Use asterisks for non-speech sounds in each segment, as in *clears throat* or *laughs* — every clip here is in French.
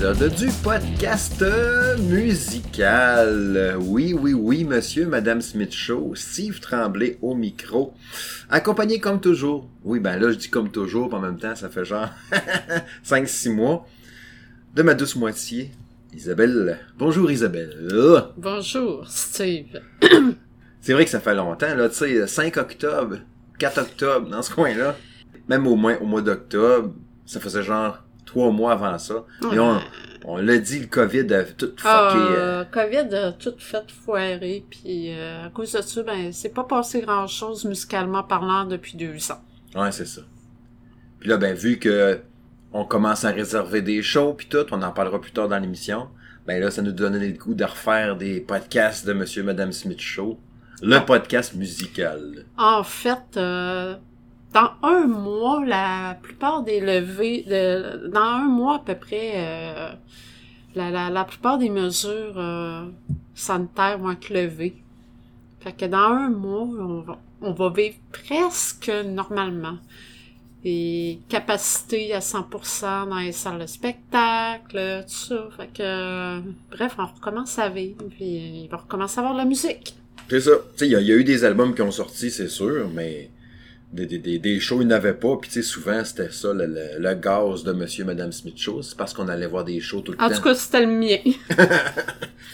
Épisode du podcast musical. Oui, oui, oui, monsieur, madame Smith Show, Steve Tremblay au micro. Accompagné comme toujours. Oui, ben là, je dis comme toujours, en même temps, ça fait genre *laughs* 5-6 mois. De ma douce moitié, Isabelle. Bonjour Isabelle. Bonjour, Steve. *clears throat* C'est vrai que ça fait longtemps, là, tu sais, 5 octobre, 4 octobre, dans ce coin-là. Même au moins au mois d'octobre, ça faisait genre trois mois avant ça. Et on, on l'a dit, le COVID a tout fucké. euh, Ah, COVID a tout fait foirer, puis euh, à cause de ça, ben, c'est pas passé grand-chose musicalement parlant depuis deux ans. Ouais, c'est ça. Puis là, ben, vu que on commence à réserver des shows puis tout, on en parlera plus tard dans l'émission, ben là, ça nous donnait le goût de refaire des podcasts de Monsieur et Madame Smith Show. Le podcast musical. En fait, euh, dans un mois, la plupart des levées, de, dans un mois à peu près, euh, la, la, la plupart des mesures euh, sanitaires vont être levées. Fait que dans un mois, on va, on va vivre presque normalement. Et capacité à 100% dans les salles de spectacle, tout ça. Fait que, bref, on recommence à vivre, puis il va recommencer à avoir de la musique. C'est ça. Tu sais, il y a eu des albums qui ont sorti, c'est sûr, mais des, des, des, des shows, ils n'avaient pas. Puis tu sais, souvent, c'était ça, le, le, le gaz de Monsieur et Madame Smith Show. C'est parce qu'on allait voir des shows tout le En temps. tout cas, c'était le mien. *laughs* Puis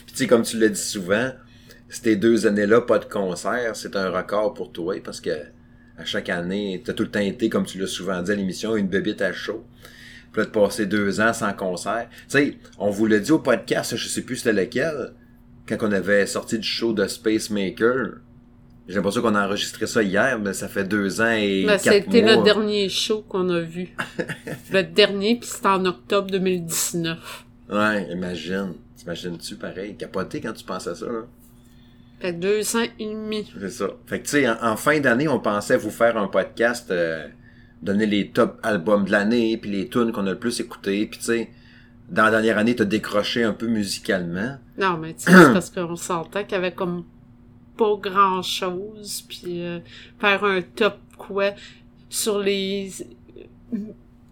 tu sais, comme tu l'as dit souvent, ces deux années-là, pas de concert, c'est un record pour toi parce que à chaque année, t'as tout le temps été, comme tu l'as souvent dit à l'émission, une bébite à chaud. Puis là, de passer deux ans sans concert. Tu sais, on vous l'a dit au podcast, je sais plus c'était lequel, quand on avait sorti du show de Space Maker. J'ai l'impression qu'on a enregistré ça hier, mais ça fait deux ans et Ben, quatre C'était mois. le dernier show qu'on a vu. *laughs* le dernier, puis c'était en octobre 2019. Ouais, imagine. T'imagines-tu pareil, capoté quand tu penses à ça, là? Fait que deux ans et demi. C'est ça. Fait que tu sais, en, en fin d'année, on pensait vous faire un podcast, euh, donner les top albums de l'année, puis les tunes qu'on a le plus écoutés, puis tu sais, dans la dernière année, t'as décroché un peu musicalement. Non, mais tu sais, c'est parce qu'on sentait qu'il y avait comme pas grand chose, puis euh, faire un top quoi sur les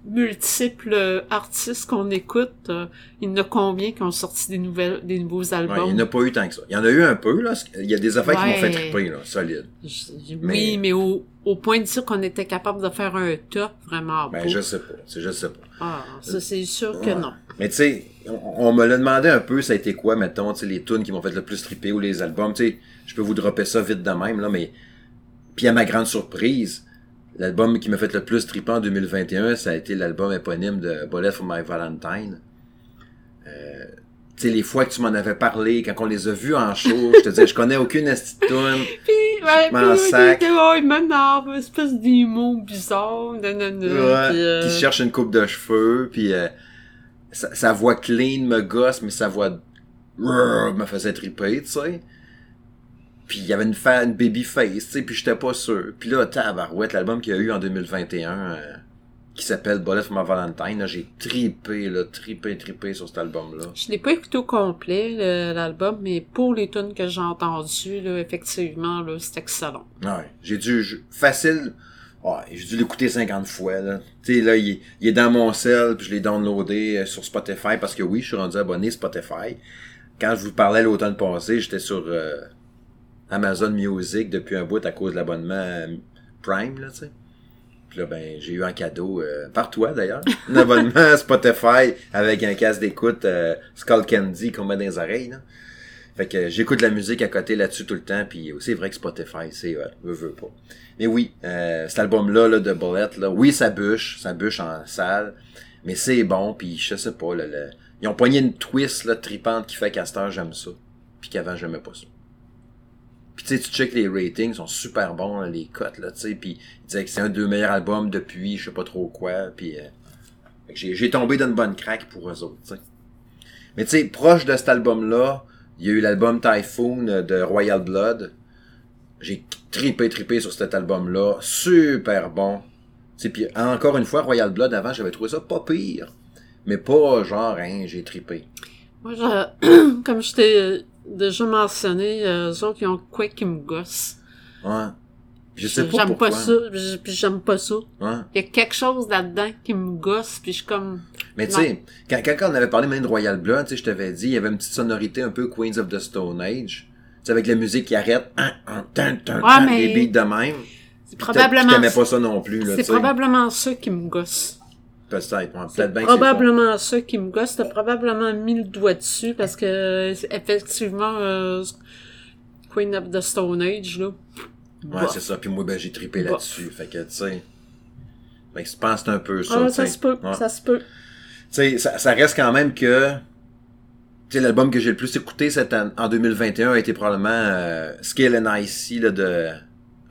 multiples artistes qu'on écoute, euh, il y en a combien qui ont sorti des nouvelles, des nouveaux Ouais, il albums? n'y en a pas eu tant que ça. Il y en a eu un peu, là. Il y a des affaires qui m'ont fait triper, là, solide. Je- je- Mais- Oui, mais au, au point de dire qu'on était capable de faire un top, vraiment Ben, je sais pas. Je sais pas. Ah, ça c'est sûr que Ouais. non. Mais tu sais, on, on me l'a demandé un peu, ça a été quoi, mettons, tu sais, les tunes qui m'ont fait le plus triper ou les albums, tu sais, je peux vous dropper ça vite de même, là, mais... Puis à ma grande surprise, l'album qui m'a fait le plus triper en 2021, ça a été l'album éponyme de Bullet for My Valentine. Euh, tu sais, les fois que tu m'en avais parlé, quand on les a vus en show, je te disais, je connais aucune esti de tune. *laughs* Puis, ouais, puis, sac. oh, il m'énerve, espèce d'humour bizarre, nanana, Ouais, puis, euh, qui cherche une coupe de cheveux, puis euh, sa, sa voix clean me gosse, mais sa voix rrr me faisait triper, tu sais. Puis il y avait une, fa une baby face, tu sais, puis j'étais pas sûr. Puis là, tabarouette, l'album qu'il y a eu en 2021, euh, qui s'appelle Bullet for My Valentine, j'ai tripé, là, tripé, tripé sur cet album-là. Je l'ai pas écouté au complet, le- l'album, mais pour les tunes que j'ai entendues, là, effectivement, là, c'est excellent. Ouais, j'ai dû, facile, ouais, j'ai dû l'écouter 50 fois, là. Tu sais, là, il, est- il est dans mon cell, puis je l'ai downloadé euh, sur Spotify, parce que oui, je suis rendu abonné Spotify. Quand je vous parlais l'automne passé, j'étais sur euh, Amazon Music depuis un bout à cause de l'abonnement euh, Prime, là, tu sais. Là, ben, j'ai eu un cadeau, euh, par toi d'ailleurs, un abonnement Spotify avec un casque d'écoute euh, Skull Candy qu'on met dans les oreilles, là. Fait que j'écoute la musique à côté là-dessus tout le temps, puis c'est vrai que Spotify, c'est ouais, veut, veut pas. Mais oui, euh, cet album-là là, de Bullet, là, oui, ça bûche, ça bûche en salle, mais c'est bon, puis je sais pas, là, le- ils ont poigné une twist là, tripante qui fait qu'à cette heure, j'aime ça, puis qu'avant, j'aimais pas ça. Puis tu sais, tu check les ratings, sont super bons, les cotes, là, tu sais, puis ils disaient que c'est un des meilleurs albums depuis je sais pas trop quoi, puis... Euh, J'ai tombé d'une bonne craque pour eux autres, tu sais. Mais tu sais, proche de cet album-là, il y a eu l'album Typhoon de Royal Blood. J'ai tripé, tripé sur cet album-là. Super bon. Tu sais, puis encore une fois, Royal Blood, avant, j'avais trouvé ça pas pire. Mais pas genre, hein, j'ai tripé. Moi, *clears throat* comme je t'ai déjà mentionné, euh, eux autres, ils ont quoi qui me gosse. Ouais. Je sais pas J'aime pourquoi. pas ça, puis j'aime pas ça. Ouais. Il y a quelque chose là-dedans qui me gosse, puis je suis comme... Mais tu sais, quand, quand on avait parlé même de Royal Blood, tu sais, je t'avais dit, il y avait une petite sonorité un peu Queens of the Stone Age. Tu sais, avec la musique qui arrête, hein, hein, tan, tan, Ouais, tan, mais- des beats de même. C'est probablement... pas ça non plus, C'est probablement ça qui me gosse. Peut-être, ouais, peut-être bien probablement ça qui me gosse. T'as probablement mis le doigt dessus parce que euh, effectivement euh, Queen of the Stone Age là. Ouais, c'est ça. Puis moi, ben, j'ai trippé Bof. là-dessus. Fait que, tu sais. Fait que je pense que c'est un peu ça, Ah, ça se peut, Ouais. ça se peut. Tu sais, ça, ça reste quand même que, tu sais, l'album que j'ai le plus écouté cette en 2021 a été probablement euh, Skill and Icy là, de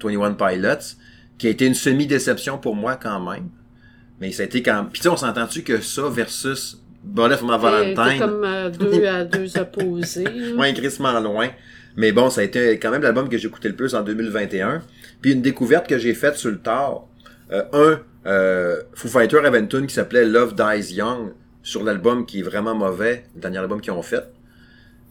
21 Pilots, qui a été une semi-déception pour moi quand même. Mais ça a été quand Puis tu sais, on s'entend-tu que ça versus Bullet for my Valentine, comme euh, deux à deux opposés. *laughs* ouais, crissement loin. Mais bon, ça a été quand même l'album que j'ai écouté le plus en 2021. Puis une découverte que j'ai faite sur le tard. Euh, un, euh, Foo Fighters avait une tune qui s'appelait Love Dies Young sur l'album qui est vraiment mauvais, le dernier album qu'ils ont fait.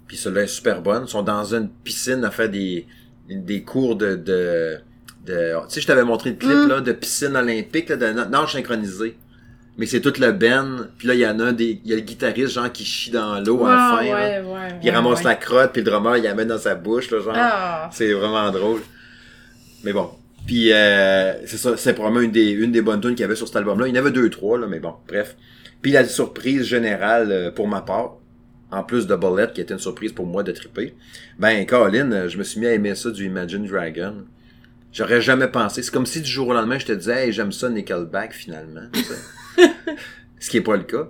Puis celui-là est super bonne. Ils sont dans une piscine à faire des, des cours de... de, de tu sais, je t'avais montré le clip Mm. là, de piscine olympique, là, de na- nage synchronisé. Mais c'est toute le ben. Puis là, il y en a un des... Il y a le guitariste, genre, qui chie dans l'eau à la Ah, fin. là. ouais, ouais, il ouais, ramasse la crotte, puis le drummer, il la met dans sa bouche, là, genre. Ah, C'est vraiment drôle. Mais bon. Puis euh, c'est ça, c'est probablement une des, une des bonnes tunes qu'il y avait sur cet album-là. Il y en avait deux, trois, là, mais bon, bref. Puis la surprise générale euh, pour ma part, en plus de Bullet, qui était une surprise pour moi de triper, ben Colin, euh, je me suis mis à aimer ça du Imagine Dragon. J'aurais jamais pensé. C'est comme si du jour au lendemain, je te disais, hey, j'aime ça Nickelback finalement. *laughs* Ce qui est pas le cas.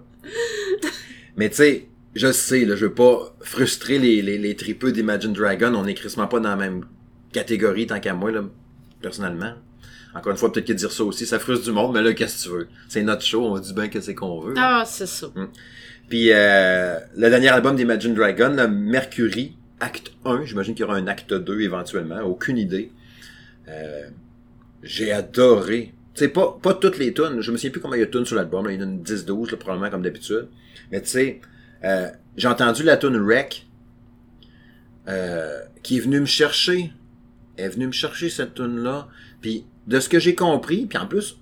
Mais tu sais, je sais, là, je veux pas frustrer les, les, les tripeux d'Imagine Dragon. On est crissement pas dans la même catégorie tant qu'à moi, là, personnellement. Encore une fois, peut-être que dire ça aussi, ça frustre du monde, mais là, qu'est-ce que tu veux? C'est notre show, on dit bien que c'est qu'on veut. ah c'est ça. Puis euh, le dernier album d'Imagine Dragon, là, Mercury, acte 1, j'imagine qu'il y aura un acte 2 éventuellement, aucune idée. Euh, j'ai adoré. Tu sais, pas, toutes les tunes, je me souviens plus combien il y a de tunes sur l'album, il y en a une 10-12, là, probablement comme d'habitude. Mais tu sais, euh, j'ai entendu la tune Wreck, euh, qui est venue me chercher. Elle est venue me chercher cette tune là Puis de ce que j'ai compris, puis en plus,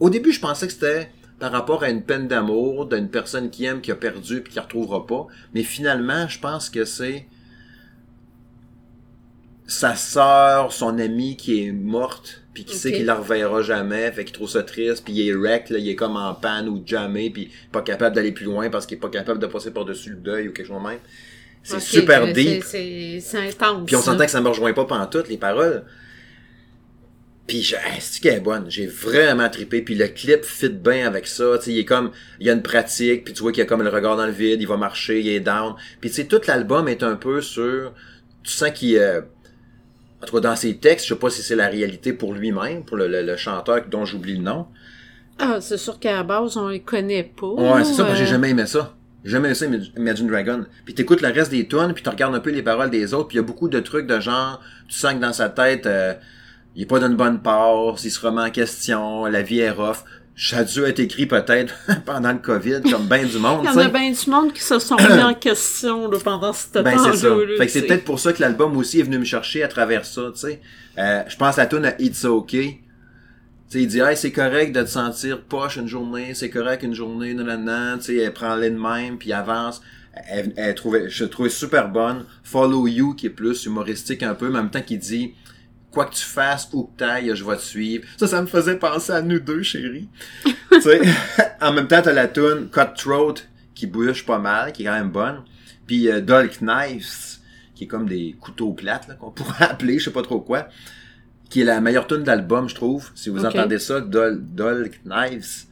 au début, je pensais que c'était par rapport à une peine d'amour d'une personne qui aime, qui a perdu, puis qui ne retrouvera pas. Mais finalement, je pense que c'est sa sœur, son amie qui est morte, puis qui sait qu'il la reverra jamais, fait qu'il trouve ça triste, puis il est wreck, là, il est comme en panne ou jamais, puis pas capable d'aller plus loin parce qu'il est pas capable de passer par-dessus le deuil ou quelque chose de même. C'est super c'est- deep. C'est intense. Puis on s'entend que ça me rejoint pas pantoute, les paroles. Puis je, hey, c'est qu'elle est bonne? J'ai vraiment trippé. Puis le clip fit bien avec ça. Tu sais, il est comme, il y a une pratique. Puis tu vois qu'il y a comme le regard dans le vide. Il va marcher, il est down. Puis tu sais, tout l'album est un peu sur, tu sens qu'il, euh, en tout cas dans ses textes, je sais pas si c'est la réalité pour lui-même, pour le, le- le chanteur dont j'oublie le nom. Ah, c'est sûr qu'à la base, on les connaît pas. Ouais, c'est ça, parce que j'ai euh, jamais aimé ça. J'ai jamais aimé ça, Imag- Imagine Dragon. Puis t'écoutes le reste des tunes, puis tu regardes un peu les paroles des autres, puis il y a beaucoup de trucs de genre, tu sens que dans sa tête, euh, il est pas d'une bonne part, il se remet en question, la vie est rough. Ça a dû être écrit peut-être *laughs* pendant le COVID, comme ben du monde, Il y en a bien du monde qui se sont *clears throat* mis en question là, pendant ce Ben temps-là. c'est ça. là, Fait que c'est peut-être pour ça que l'album aussi est venu me chercher à travers ça, tu sais. Euh, je pense à la tune à It's Okay. Tu sais, il dit, hey, c'est correct de te sentir poche une journée, c'est correct une journée, nanana, tu sais, elle prend les de même, puis avance. Elle, elle trouvait, je la trouvais super bonne. Follow You, qui est plus humoristique un peu, mais en même temps qui dit, quoi que tu fasses, où que t'ailles, je vais te suivre. Ça, ça me faisait penser à nous deux, chérie. *laughs* tu sais, *laughs* en même temps, t'as la tune Cutthroat, qui bouche pas mal, qui est quand même bonne. Puis euh, Dull Knives, qui est comme des couteaux plates, là, qu'on *laughs* pourrait appeler, je sais pas trop quoi, qui est la meilleure tune de l'album, je trouve. Si vous entendez ça, Dull, Dull Knives.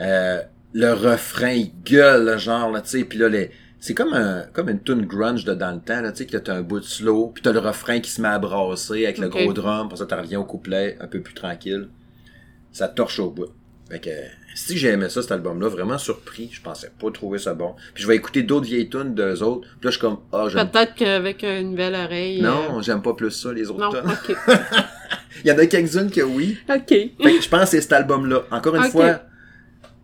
Euh, le refrain, il gueule, genre, là, tu sais, puis là, les... c'est comme un, comme une tune grunge de dans le temps, là, tu sais, que t'as un bout de slow, puis t'as le refrain qui se met à brasser avec le gros drum, pour ça, t'en reviens au couplet, un peu plus tranquille. Ça torche au bout. Fait que, si j'ai aimé ça, cet album-là, vraiment surpris. Je pensais pas trouver ça bon. Puis je vais écouter d'autres vieilles tunes d'eux autres. Puis là, je suis comme, ah, j'aime Peut-être qu'avec une nouvelle oreille. Non, j'aime pas plus ça, les euh, autres Non, tunes. ok. *laughs* Il y en a quelques-unes que oui. ok. Fait que je pense que c'est cet album-là. Encore une fois,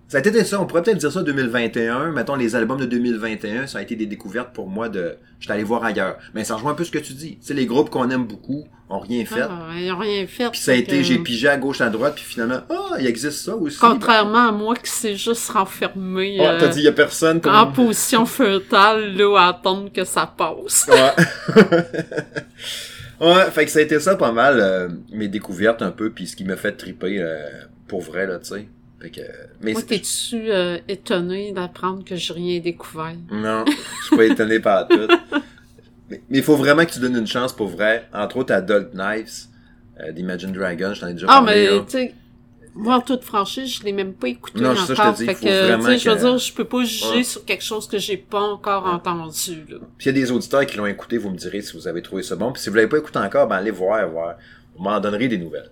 ça a été ça. On pourrait peut-être dire ça 2021. Mettons, les albums de 2021, ça a été des découvertes pour moi de... J'étais allé voir ailleurs. Mais ça rejoint un peu ce que tu dis. Tu sais, les groupes qu'on aime beaucoup ont rien fait. Ah, ils ont rien fait. Puis ça a été, que- j'ai pigé à gauche, à droite, puis finalement, ah, il existe ça aussi. Contrairement à moi qui s'est juste renfermé euh, t'as dit, il y a personne pour... en position fœtale, là, à attendre que ça passe. Ouais. *laughs* ouais, fait que ça a été ça pas mal, euh, mes découvertes un peu, puis ce qui m'a fait triper euh, pour vrai, là, tu sais. Que... Mais Moi, t'es-tu euh, étonné d'apprendre que j'ai rien découvert? Non, je suis pas étonné par tout. *laughs* Mais il faut vraiment que tu donnes une chance pour vrai. Entre autres, Adult Knives, euh, d'Imagine Dragon, je t'en ai déjà Ah, parlé. mais, là. tu sais, moi, en toute franchise, je l'ai même pas écouté Non, encore. ça, je te dis, fait faut que, vraiment sais, je veux que- dire, je peux pas juger Ouais. sur quelque chose que j'ai pas encore entendu, là. Puis il y a des auditeurs qui l'ont écouté, vous me direz si vous avez trouvé ça bon. Puis si vous l'avez pas écouté encore, ben allez voir, voir. Vous m'en donnerez des nouvelles.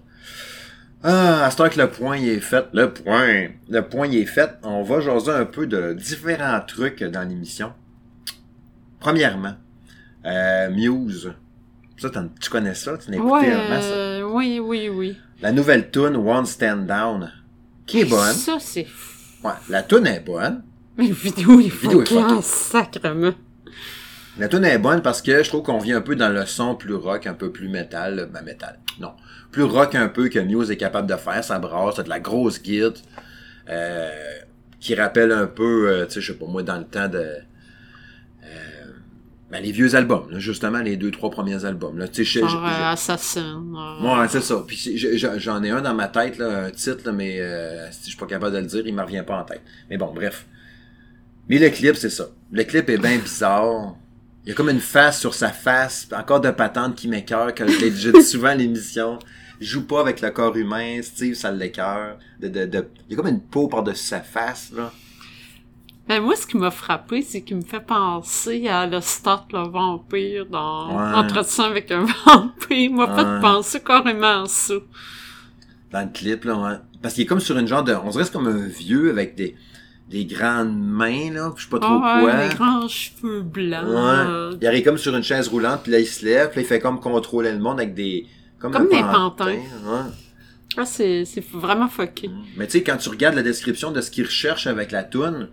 Ah, à ce que le point il est fait, le point, le point il est fait, on va jaser un peu de différents trucs dans l'émission. Premièrement, euh, Muse. Ça, tu connais ça? Tu écouté Ouais, ça? euh, oui, oui, oui. La nouvelle tune One Stand Down, qui est bonne. Ça, c'est... Ouais, la tune est bonne. Mais vidéo est Vidéo est sacrement. La tune est bonne parce que je trouve qu'on vient un peu dans le son plus rock, un peu plus métal. Ben, métal, non. Plus rock un peu que Muse est capable de faire. Ça brasse, c'est de la grosse guide. Euh, qui rappelle un peu, euh, tu sais, je sais pas moi, dans le temps de... euh, ben, les vieux albums, là, justement, les deux, trois premiers albums. Là, tu sais, euh, Assassin. euh, Ouais, c'est ça. Puis j'en ai un dans ma tête, là, un titre, là, mais euh, si je suis pas capable de le dire, il me revient pas en tête. Mais bon, bref. Mais le clip, c'est ça. Le clip est bien bizarre. Il y a comme une face sur sa face, encore de patente qui m'écœure, que je l'ai dit souvent à l'émission. Joue pas avec le corps humain, Steve, ça l'écœure. De, de, de... Il y a comme une peau par-dessus sa face, là. Ben, moi, ce qui m'a frappé, c'est qu'il me fait penser à le start le vampire dans Ouais. Entretien avec un *laughs* vampire. Il m'a Ouais. fait penser carrément à ça. Dans le clip, là, ouais. Parce qu'il est comme sur une genre de... On dirait que c'est comme un vieux avec des, des grandes mains, là. Je sais pas trop quoi. ouais, les grands cheveux blancs. Ouais. Il arrive comme sur une chaise roulante, puis là, il se lève, puis là, il fait comme contrôler le monde avec des... Comme, Comme des pantin, pantins. ouais. Ah, c'est, vraiment fucké. Mais tu sais, quand tu regardes la description de ce qu'il recherche avec la toune,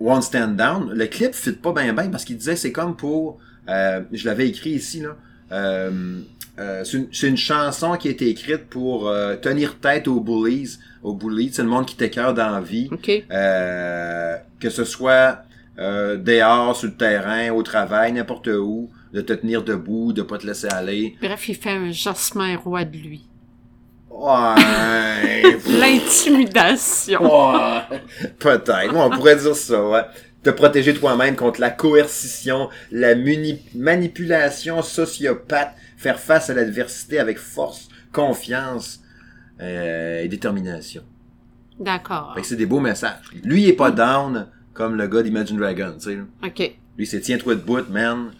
One Stand Down, le clip fit pas bien bien parce qu'il disait c'est comme pour... euh, je l'avais écrit ici, là. Euh, euh, c'est une, c'est une chanson qui a été écrite pour euh, tenir tête aux bullies. Aux bullies, c'est le monde qui t'écœure dans la vie. OK. Euh, que ce soit euh, dehors, sur le terrain, au travail, n'importe où, de te tenir debout, de pas te laisser aller. Bref, il fait un Jasmin roi de lui. Ouais. *laughs* L'intimidation. ouais. Peut-être. On pourrait dire ça, ouais. Te protéger toi-même contre la coercition, la manipulation sociopathe, faire face à l'adversité avec force, confiance euh, et détermination. D'accord. Fait que c'est des beaux messages. Lui, il est pas down comme le gars d'Imagine Dragon, tu sais. OK. Lui, c'est tiens-toi debout, man.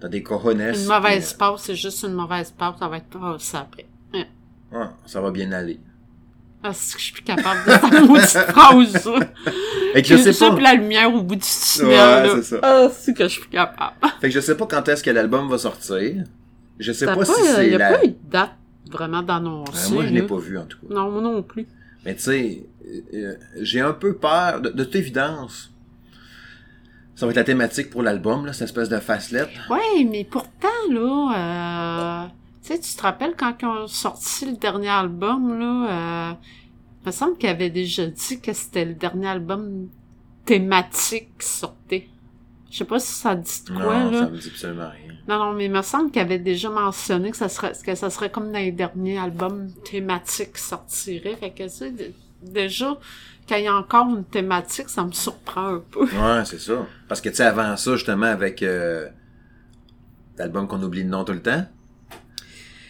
T'as des cojones. Une mauvaise passe, c'est juste une mauvaise passe, ça va être pas ça après. Ouais, ça va bien aller. Ah, c'est que je suis plus capable de faire une phrase. *laughs* Fait que je sais pas. la lumière au bout du tunnel, Ouais, c'est ça. Ah, c'est que je suis plus capable. Fait que je sais pas quand est-ce que l'album va sortir. Je sais pas, si Il c'est y a la... pas eu de date vraiment Euh, d'annoncer. moi, je l'ai là. pas vu, en tout cas. Non, moi non plus. Mais tu sais, euh, euh, j'ai un peu peur, de, de toute évidence. Ça va être la thématique pour l'album, là, cette espèce de facelette. Ouais, mais pourtant, là, euh, tu sais, tu te rappelles quand ils ont sorti le dernier album, là, euh, il me semble qu'ils avaient déjà dit que c'était le dernier album thématique qui sortait. Je sais pas si ça dit de quoi, non, là. ça me dit absolument rien. Non, non, mais il me semble qu'il avait déjà mentionné que ça serait, que ça serait comme dans les derniers albums thématiques qui sortiraient. Fait que, tu sais, déjà, quand il y a encore une thématique, ça me surprend un peu. *laughs* Ouais, c'est ça. Parce que tu sais, avant ça, justement, avec euh, l'album qu'on oublie le nom tout le temps?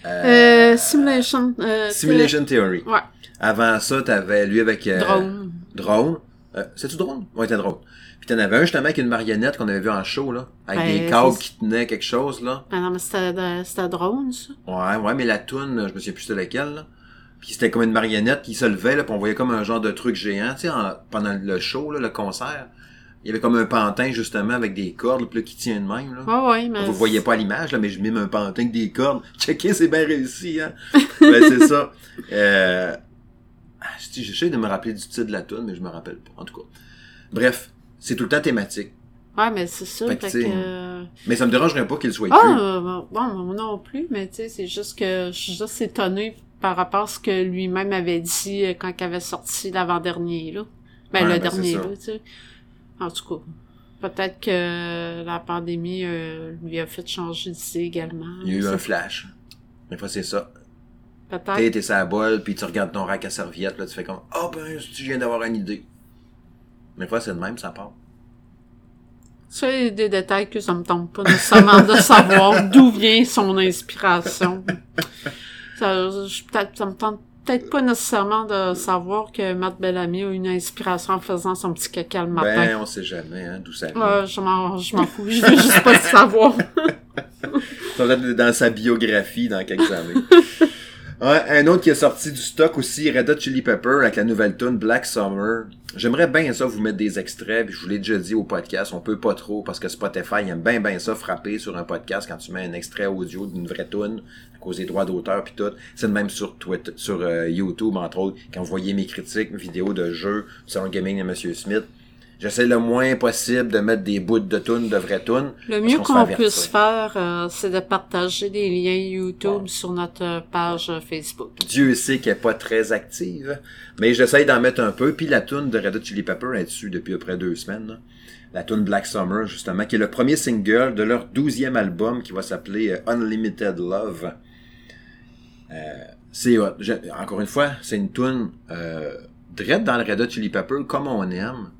Euh, Simulation. Euh, Simulation Theory. Ouais. Avant ça, t'avais lui avec... euh, Drone. Drone. C'est-tu drone? Ouais, c'était drone. Puis t'en avais un justement avec une marionnette qu'on avait vu en show, là. Avec Ben, des câbles c'est- qui tenaient quelque chose, là. Ah non, mais c'était, de- drone, ça. Ouais, ouais, mais la toune, je me souviens plus c'était laquelle, là. Puis c'était comme une marionnette qui se levait, là, puis on voyait comme un genre de truc géant, tu sais, en- pendant le show, là, le concert. Il y avait comme un pantin, justement, avec des cordes, puis là, qui tient de même, là. Ouais, ouais, mais. Vous le voyez pas à l'image, là, mais je mime un pantin avec des cordes. *laughs* Checker, c'est bien réussi, hein. *laughs* ben, c'est ça. Euh... ah, J'essaie de me rappeler du titre de la tune, mais je me rappelle pas. En tout cas. Bref, c'est tout le temps thématique. Ouais, mais c'est. Fait Fait que, euh, Mais ça me dérangerait pas qu'il soit Ah, plus. euh, bon, moi non plus, mais tu sais, c'est juste que je suis juste étonnée par rapport à ce que lui-même avait dit euh, quand il avait sorti l'avant-dernier, là. Ben, Ouais, le ben, dernier, là, tu sais. En tout cas, peut-être que la pandémie euh, lui a fait changer d'idée également. Il y a eu un flash. Des fois, c'est ça. Peut-être. t'es sur la bolle, puis tu regardes ton rack à serviette, là, tu fais comme, ah ben, tu viens d'avoir une idée. Des fois, c'est de même, ça part. C'est des détails que ça me tombe pas nécessairement de savoir *laughs* d'où vient son inspiration. Ça, je- peut-être, ça me tente peut-être pas nécessairement de savoir que Matt Bellamy a une inspiration en faisant son petit caca le matin. Ben, on sait jamais, hein, d'où ça vient. Je m'en, je m'en fous. Je veux juste pas le savoir. Ça va être dans sa biographie dans quelques années. *laughs* Ouais, un autre qui est sorti du stock aussi, Red Hot Chili Pepper avec la nouvelle tune Black Summer. J'aimerais bien ça vous mettre des extraits, puis je vous l'ai déjà dit au podcast, on peut pas trop parce que Spotify aime bien bien ça frapper sur un podcast quand tu mets un extrait audio d'une vraie tune à cause des droits d'auteur puis tout. C'est de même sur Twitter, sur euh, YouTube entre autres, quand vous voyez mes critiques, mes vidéos de jeux du salon gaming de Monsieur Smith. J'essaie le moins possible de mettre des bouts de tunes, de vraies tunes. Le mieux qu'on puisse faire, euh, c'est de partager des liens YouTube sur notre page euh, Facebook. Dieu sait qu'elle est pas très active, mais j'essaye d'en mettre un peu. Puis la tune de Red Hot Chili Pepper est dessus depuis à peu près deux semaines. là. La tune Black Summer, justement, qui est le premier single de leur douzième album qui va s'appeler euh, Unlimited Love. Euh, c'est encore une fois, c'est une tune euh, direct dans le Red Hot Chili Pepper comme on aime.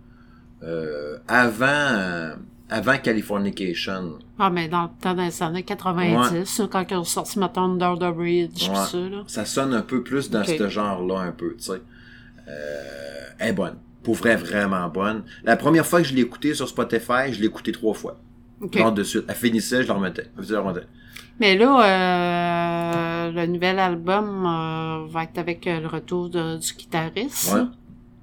Euh, avant, euh, avant Californication. Ah, mais dans le temps des années 90, là, quand ils ont sorti, mettons, Under the Bridge, pis Ouais. ça, là. Ça sonne un peu plus dans ce genre-là, un peu, tu sais. Euh, elle est bonne. Pour vrai, vraiment bonne. La première fois que je l'ai écoutée sur Spotify, je l'ai écoutée trois fois. OK. Genre de suite. Elle finissait, je la remettais. Je la remettais. Mais là, euh, le nouvel album euh, va être avec le retour de- du guitariste. Ouais.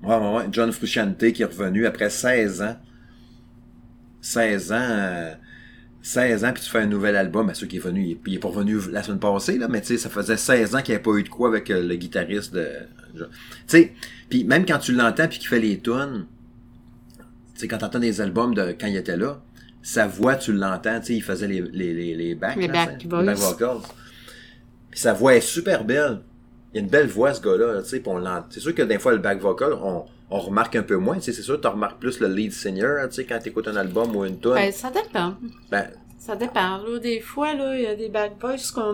Ouais, ouais, ouais. John Frusciante qui est revenu après 16 ans. 16 ans. euh, 16 ans, puis tu fais un nouvel album. Ben, ceux qui est venu, il est, il est pas revenu la semaine passée, là, mais tu sais, ça faisait 16 ans qu'il n'y avait pas eu de quoi avec euh, le guitariste de. Tu sais, puis même quand tu l'entends puis qu'il fait les tunes, tu sais, quand t'entends des albums de quand il était là, sa voix, tu l'entends, tu sais, il faisait les, les, les, les backs. Les back vocals. Puis sa voix est super belle. Il a une belle voix, ce gars-là, tu sais, on l'entend. C'est sûr que des fois, le back vocal, on, on remarque un peu moins, tu sais, c'est sûr, tu remarques plus le lead singer, tu sais, quand t'écoutes un album ou une tune. Ben, ça dépend. Ben, Ça dépend. Là, des fois, là, il y a des bad boys qu'on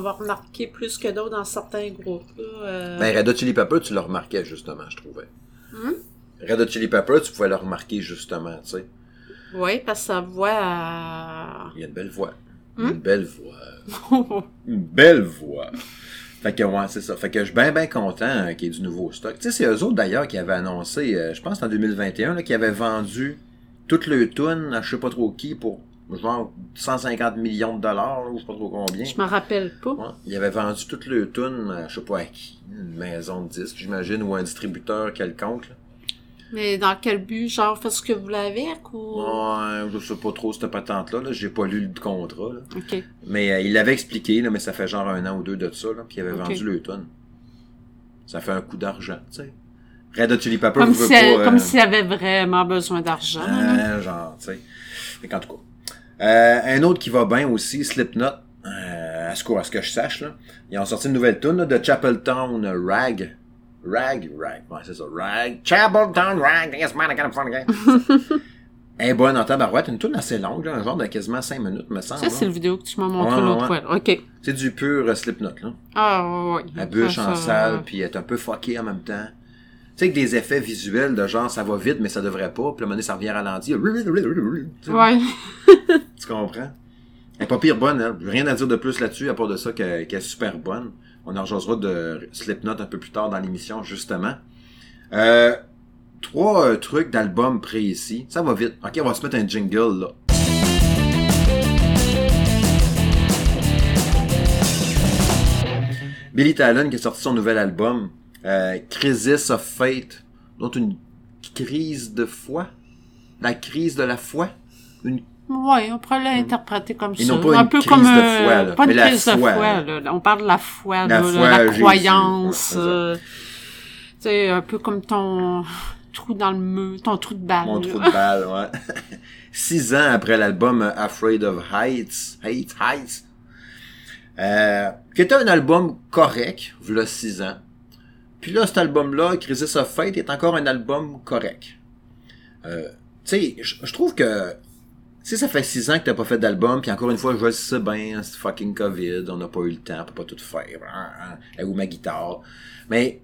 va remarquer plus que d'autres dans certains groupes. Là, euh, ben, Red Hot Chili Pepper, tu le remarquais, justement, je trouvais. Hmm? Red Hot Chili Pepper, tu pouvais le remarquer, justement, tu sais. Oui, parce que sa voix... euh, Il a une belle voix. Hmm? Une belle voix. *laughs* Une belle voix. Fait que, ouais, c'est ça. Fait que je suis bien, bien content euh, qu'il y ait du nouveau stock. Tu sais, c'est eux autres, d'ailleurs, qui avaient annoncé, euh, je pense, en 2021, là, qui avaient vendu toutes les tunes à je sais pas trop qui pour, genre, 150 millions de dollars, là, ou je sais pas trop combien. Je m'en rappelle pas. Ouais. Ils avaient vendu toutes les tunes, à je sais pas à qui. Une maison de disques, j'imagine, ou un distributeur quelconque, là. Mais dans quel but? Genre, faites ce que vous l'avez avec ou... Ouais, je sais pas trop cette patente-là, là. J'ai pas lu le contrat, là. OK. Mais euh, il l'avait expliqué, là, mais ça fait genre un an ou deux de ça, là, puis il avait vendu le tonne. Ça fait un coup d'argent, tu sais. Red Hot Chili Pepper Comme vous si pas... comme euh, s'il avait vraiment besoin d'argent. euh, genre, tu sais. Fait qu'en tout cas. Euh, un autre qui va bien aussi, Slipknot. À, ce que, à ce que je sache, là. Ils ont sorti une nouvelle tune de Chapeltown Rag. Rag, Rag, ouais, c'est ça, Rag. Chapeltown Rag, yes man, I got fun. Elle est bonne en tabarouette, une tune assez longue, là, un genre de quasiment 5 minutes, me semble. Ça, c'est le vidéo que tu m'as montré Ouais, l'autre ouais. fois. OK. C'est du pur euh, Slipknot, là. Ah, ouais, ouais. Elle bûche Ça, en ça- salle, puis elle est un peu fuckée en même temps. Tu sais, avec des effets visuels de genre, ça va vite, mais ça devrait pas. Puis à un moment donné, ça revient ralenti. Ouais. Tu comprends? Elle est pas pire bonne, elle. Rien à dire de plus là-dessus, à part de ça qu'elle qu'elle est super bonne. On en rejoindra de Slipknot un peu plus tard dans l'émission, justement. Euh, trois euh, trucs d'albums précis. Ça va vite. Ok, on va se mettre un jingle, là. Billy Talon qui a sorti son nouvel album, euh, Crisis of Fate, donc une crise de foi? La crise de la foi? Une Ouais, on pourrait l'interpréter comme Ils ça. pas un une peu crise comme de euh, foi, là, pas une crise de foi, là. là. On parle de la foi, La foi la croyance. Euh, tu sais, un peu comme ton trou dans le mur, ton trou de balle. Mon trou de balle, ouais. *laughs* Six ans après l'album Afraid of Heights, Heights, Heights, euh, qui était un album correct, voilà six ans. Puis là, cet album-là, Crisis of Fate, est encore un album correct. Euh, tu sais, je trouve que si ça fait six ans que t'as pas fait d'album, puis encore une fois, je le sais bien, c'est fucking COVID, on n'a pas eu le temps, on peut pas tout faire. Hein, hein, Ou ma guitare. Mais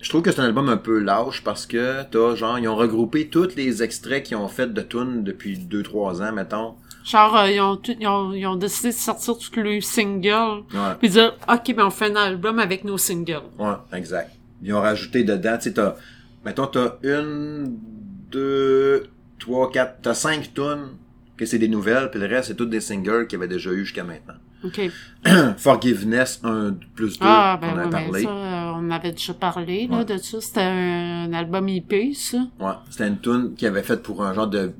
je trouve que c'est un album un peu lâche parce que t'as genre, ils ont regroupé tous les extraits qu'ils ont fait de tunes depuis 2-3 ans, mettons. Genre, euh, ils, ont tout- ils, ont, ils ont décidé de sortir tous les singles. Ouais. Puis dire, OK, ben on fait un album avec nos singles. Ouais, exact. Ils ont rajouté dedans, tu sais, t'as, mettons, t'as une, deux, trois, quatre, t'as cinq tunes que c'est des nouvelles, puis le reste, c'est toutes des singles qu'il y avait déjà eu jusqu'à maintenant. OK. *clears throat* Forgiveness 1 plus 2, Ah, ben on a oui, parlé. ça, euh, on avait déjà parlé là, de ça. C'était un, album IP, ça. Ouais, c'était une tune qui avait fait pour un genre de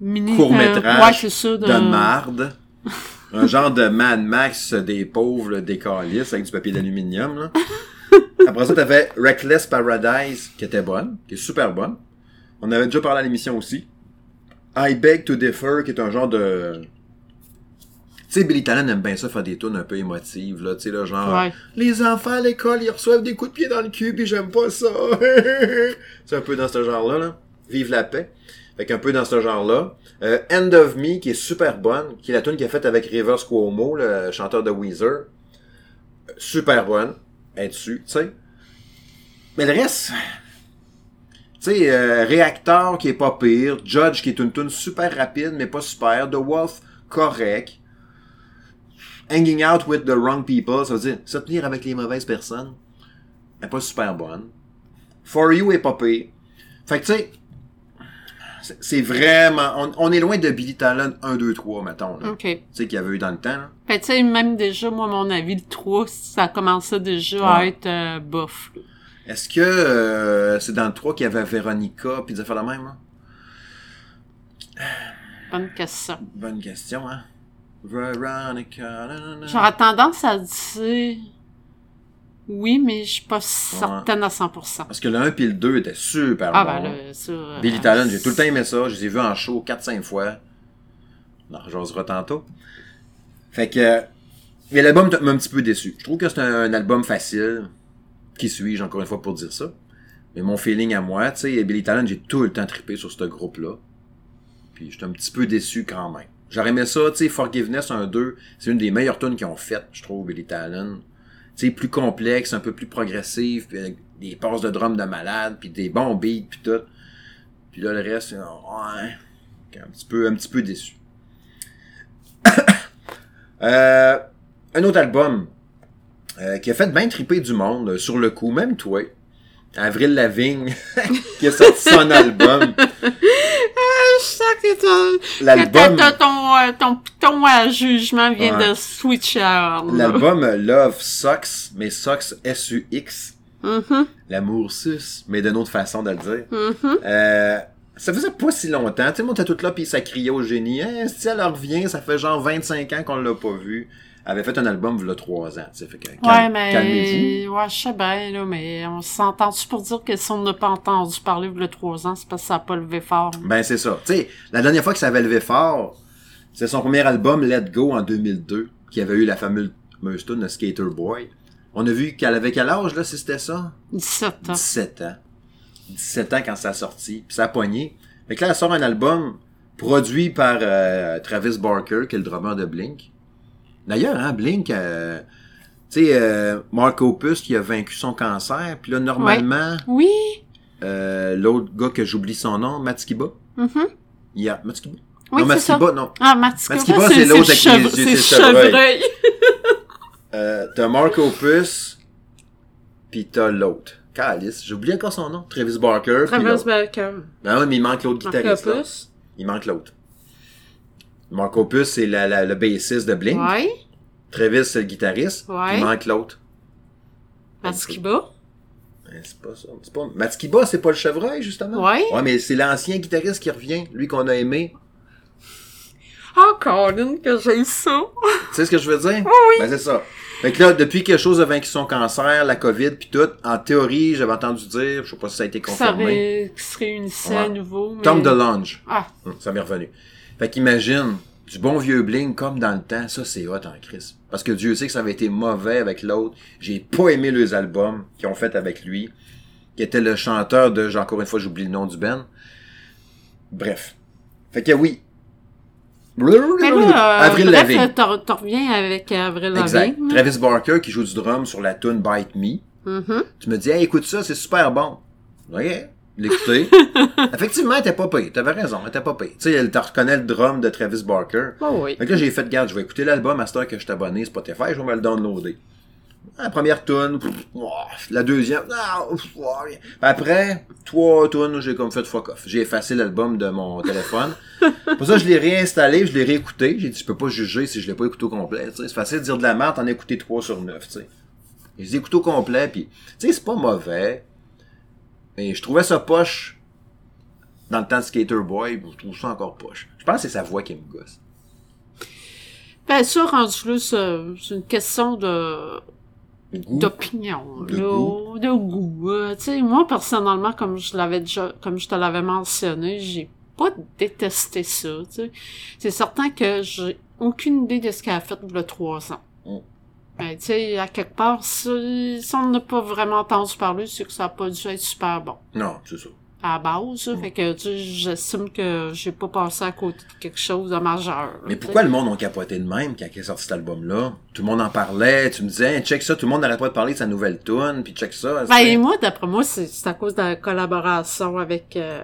Mini, court-métrage euh, ouais, de... de marde. *laughs* un genre de Mad Max des pauvres, là, des calices avec du papier d'aluminium, là. *laughs* Après ça, t'avais Reckless Paradise, qui était bonne, qui est super bonne. On avait déjà parlé à l'émission aussi. I Beg to Differ, qui est un genre de... Tu sais, Billy Talent aime bien ça, faire des tunes un peu émotives, là, tu sais, là, genre... Ouais. Les enfants à l'école, ils reçoivent des coups de pied dans le cul, puis j'aime pas ça. *laughs* c'est un peu dans ce genre-là, là. Vive la paix. Fait qu'un peu dans ce genre-là. Euh, End of Me, qui est super bonne, qui est la tune qu'il a faite avec Rivers Cuomo, le chanteur de Weezer. Super bonne. Elle est dessus, tu sais? Mais le reste... Tu sais, euh, Reactor, qui est pas pire. Judge, qui est une tune super rapide, mais pas super. The Wolf, correct. Hanging out with the wrong people, ça veut dire se tenir avec les mauvaises personnes. Elle est pas super bonne. For You est pas pire. Fait que tu sais, c'est- vraiment, on, on est loin de Billy Talent 1, 2, 3, mettons, là. OK. Tu sais, qu'il y avait eu dans le temps, là. Ben, tu sais, même déjà, moi, mon avis, le 3, ça commençait déjà à être euh, bof. Est-ce que euh, c'est dans le 3 qu'il y avait Véronica puis des affaires de même, hein? Bonne question. Bonne question, hein? Veronica. J'aurais tendance à dire oui, mais je suis pas certaine à 100%. Parce que le 1 puis le 2 étaient super Ah, bons. ben euh, Billy Talent, j'ai tout le temps aimé ça. Je les ai vus en show 4-5 fois. Non, j'osera tantôt. Fait que... Mais l'album m'a un petit peu déçu. Je trouve que c'est un, un album facile. Qui suis-je, encore une fois, pour dire ça? Mais mon feeling à moi, tu sais, Billy Talent, j'ai tout le temps trippé sur ce groupe-là. Puis j'étais un petit peu déçu quand même. J'aurais aimé ça, tu sais, Forgiveness 1-2, c'est une des meilleures tunes qu'ils ont faites, je trouve, Billy Talent. Tu sais, plus complexe, un peu plus progressif, puis avec des passes de drum de malade, puis des bons beats, puis tout. Puis là, le reste, ouais, un petit peu, un petit peu déçu. *coughs* euh, un autre album euh, qui a fait bien triper du monde euh, sur le coup, même toi. Avril Lavigne, *laughs* qui a sorti son album. Je sens que ton, L'album, ton, euh, ton piton à jugement vient Ouais. de switcher. l'album Love Sucks, mais Sucks S-U-X. Mhm, L'amour sus, mais d'une autre façon de le dire. mhm. Euh, ça faisait pas si longtemps. Tu sais, moi, t'es toute là, puis ça criait au génie. Hein, si elle revient, ça fait genre 25 ans qu'on l'a pas vu. Avait fait un album, il y a 3 ans. Fait que, calme- Ouais, calmez-vous. mais... Ouais, je sais bien, là, mais on s'entend-tu pour dire que si on n'a pas entendu parler il y a trois ans, c'est parce que ça n'a pas levé fort? Ben, c'est ça. Tu sais, la dernière fois que ça avait levé fort, c'est son premier album, Let Go, en 2002, qui avait eu la fameuse tune de Skater Boy. On a vu qu'elle avait quel âge, là, si c'était ça? 17 ans. 17 ans. 17 ans quand ça a sorti. Puis ça a pogné. Fait que là, elle sort un album produit par euh, Travis Barker, qui est le drummer de Blink. D'ailleurs, hein, Blink, euh, tu sais, euh, Mark Opus qui a vaincu son cancer. Puis là, normalement, Oui! euh, l'autre gars que j'oublie son nom, Matskiba. mhm. Il y a Matskiba? Oui, non, ça. Matskiba, non. Ah, Matskiba, Matskiba, c'est l'autre avec chevre- les yeux, c'est chevreuil. chevreuil. *laughs* Euh, t'as Mark Opus, puis t'as l'autre. Calice, j'ai oublié encore son nom. Travis Barker. Travis. Barker. Ben oui, mais il manque l'autre guitariste. là. Il manque l'autre. Mark Opus, c'est la, la- le bassiste de Blink. Ouais. Travis, c'est le guitariste. Ouais. Il manque l'autre. Matskiba? Ben, c'est pas ça. C'est pas... Matskiba, c'est pas le chevreuil, justement? Ouais. Ouais, mais c'est l'ancien guitariste qui revient, lui qu'on a aimé. Ah, Colin, que j'ai ça! Tu sais ce que je veux dire? Oui. Ben, c'est ça. Fait que là, depuis que quelque chose a vaincu son cancer, la COVID, puis tout, en théorie, j'avais entendu dire, je sais pas si ça a été Ça confirmé, ré- qui se réunissait à Ouais. nouveau. Mais... Tom DeLonge. Ah, Hum, Ça m'est revenu. Fait qu'imagine, du bon vieux bling comme dans le temps, ça c'est hot en crise. Parce que Dieu sait que ça avait été mauvais avec l'autre. J'ai pas aimé les albums qu'ils ont fait avec lui, qui était le chanteur de, j'ai encore une fois j'oublie le nom du Ben. Bref. Fait que oui. mais là, euh, Avril Lavigne. t'en reviens avec Avril Exact. Lavigne. Travis Barker qui joue du drum sur la tune Bite Me. Mhm. Tu me dis, hey, écoute ça, c'est super bon. Ok, l'écouter. *laughs* Effectivement, elle était pas payé. T'avais raison, elle était pas payé. Tu sais, elle te reconnaît le drum de Travis Barker. Oh oui. Fait que là, j'ai fait, garde, je vais écouter l'album à cette heure que je suis abonné Spotify, je vais me le downloader. La première tune, pff, la deuxième, ah. Puis après, trois tunes, j'ai comme fait fuck off. J'ai effacé l'album de mon téléphone. *laughs* Pour ça, je l'ai réinstallé, je l'ai réécouté. J'ai dit, je peux pas juger si je l'ai pas écouté au complet. C'est facile de dire de la merde, t'en as écouté 3 sur 9, tu sais. Je les ai écoutés au complet, puis tu sais, c'est pas mauvais. Mais je trouvais ça poche dans le temps de Skater Boy, je trouve ça encore poche. Je pense que c'est sa voix qui me gosse. Ben, ça, rendu là, c'est une question de d'opinion, De goût. de goût. euh, tu sais, moi, personnellement, comme je l'avais déjà, comme je te l'avais mentionné, j'ai pas détesté ça, tu sais. C'est certain que j'ai aucune idée de ce qu'elle a fait a trois ans. Mm. Ben, tu sais, à quelque part, si, si on n'a pas vraiment entendu parler, c'est que ça a pas dû être super bon. Non, c'est ça. À la base, Mm. fait que, tu sais, j'estime que j'ai pas passé à côté de quelque chose de majeur. Mais pourquoi le monde a capoté de même quand il est sorti cet album-là? Tout le monde en parlait, tu me disais, Hey, check ça, tout le monde n'arrête pas de parler de sa nouvelle tune, puis check ça. Ben, c'est- moi, d'après moi, c'est c'est à cause de la collaboration avec, euh,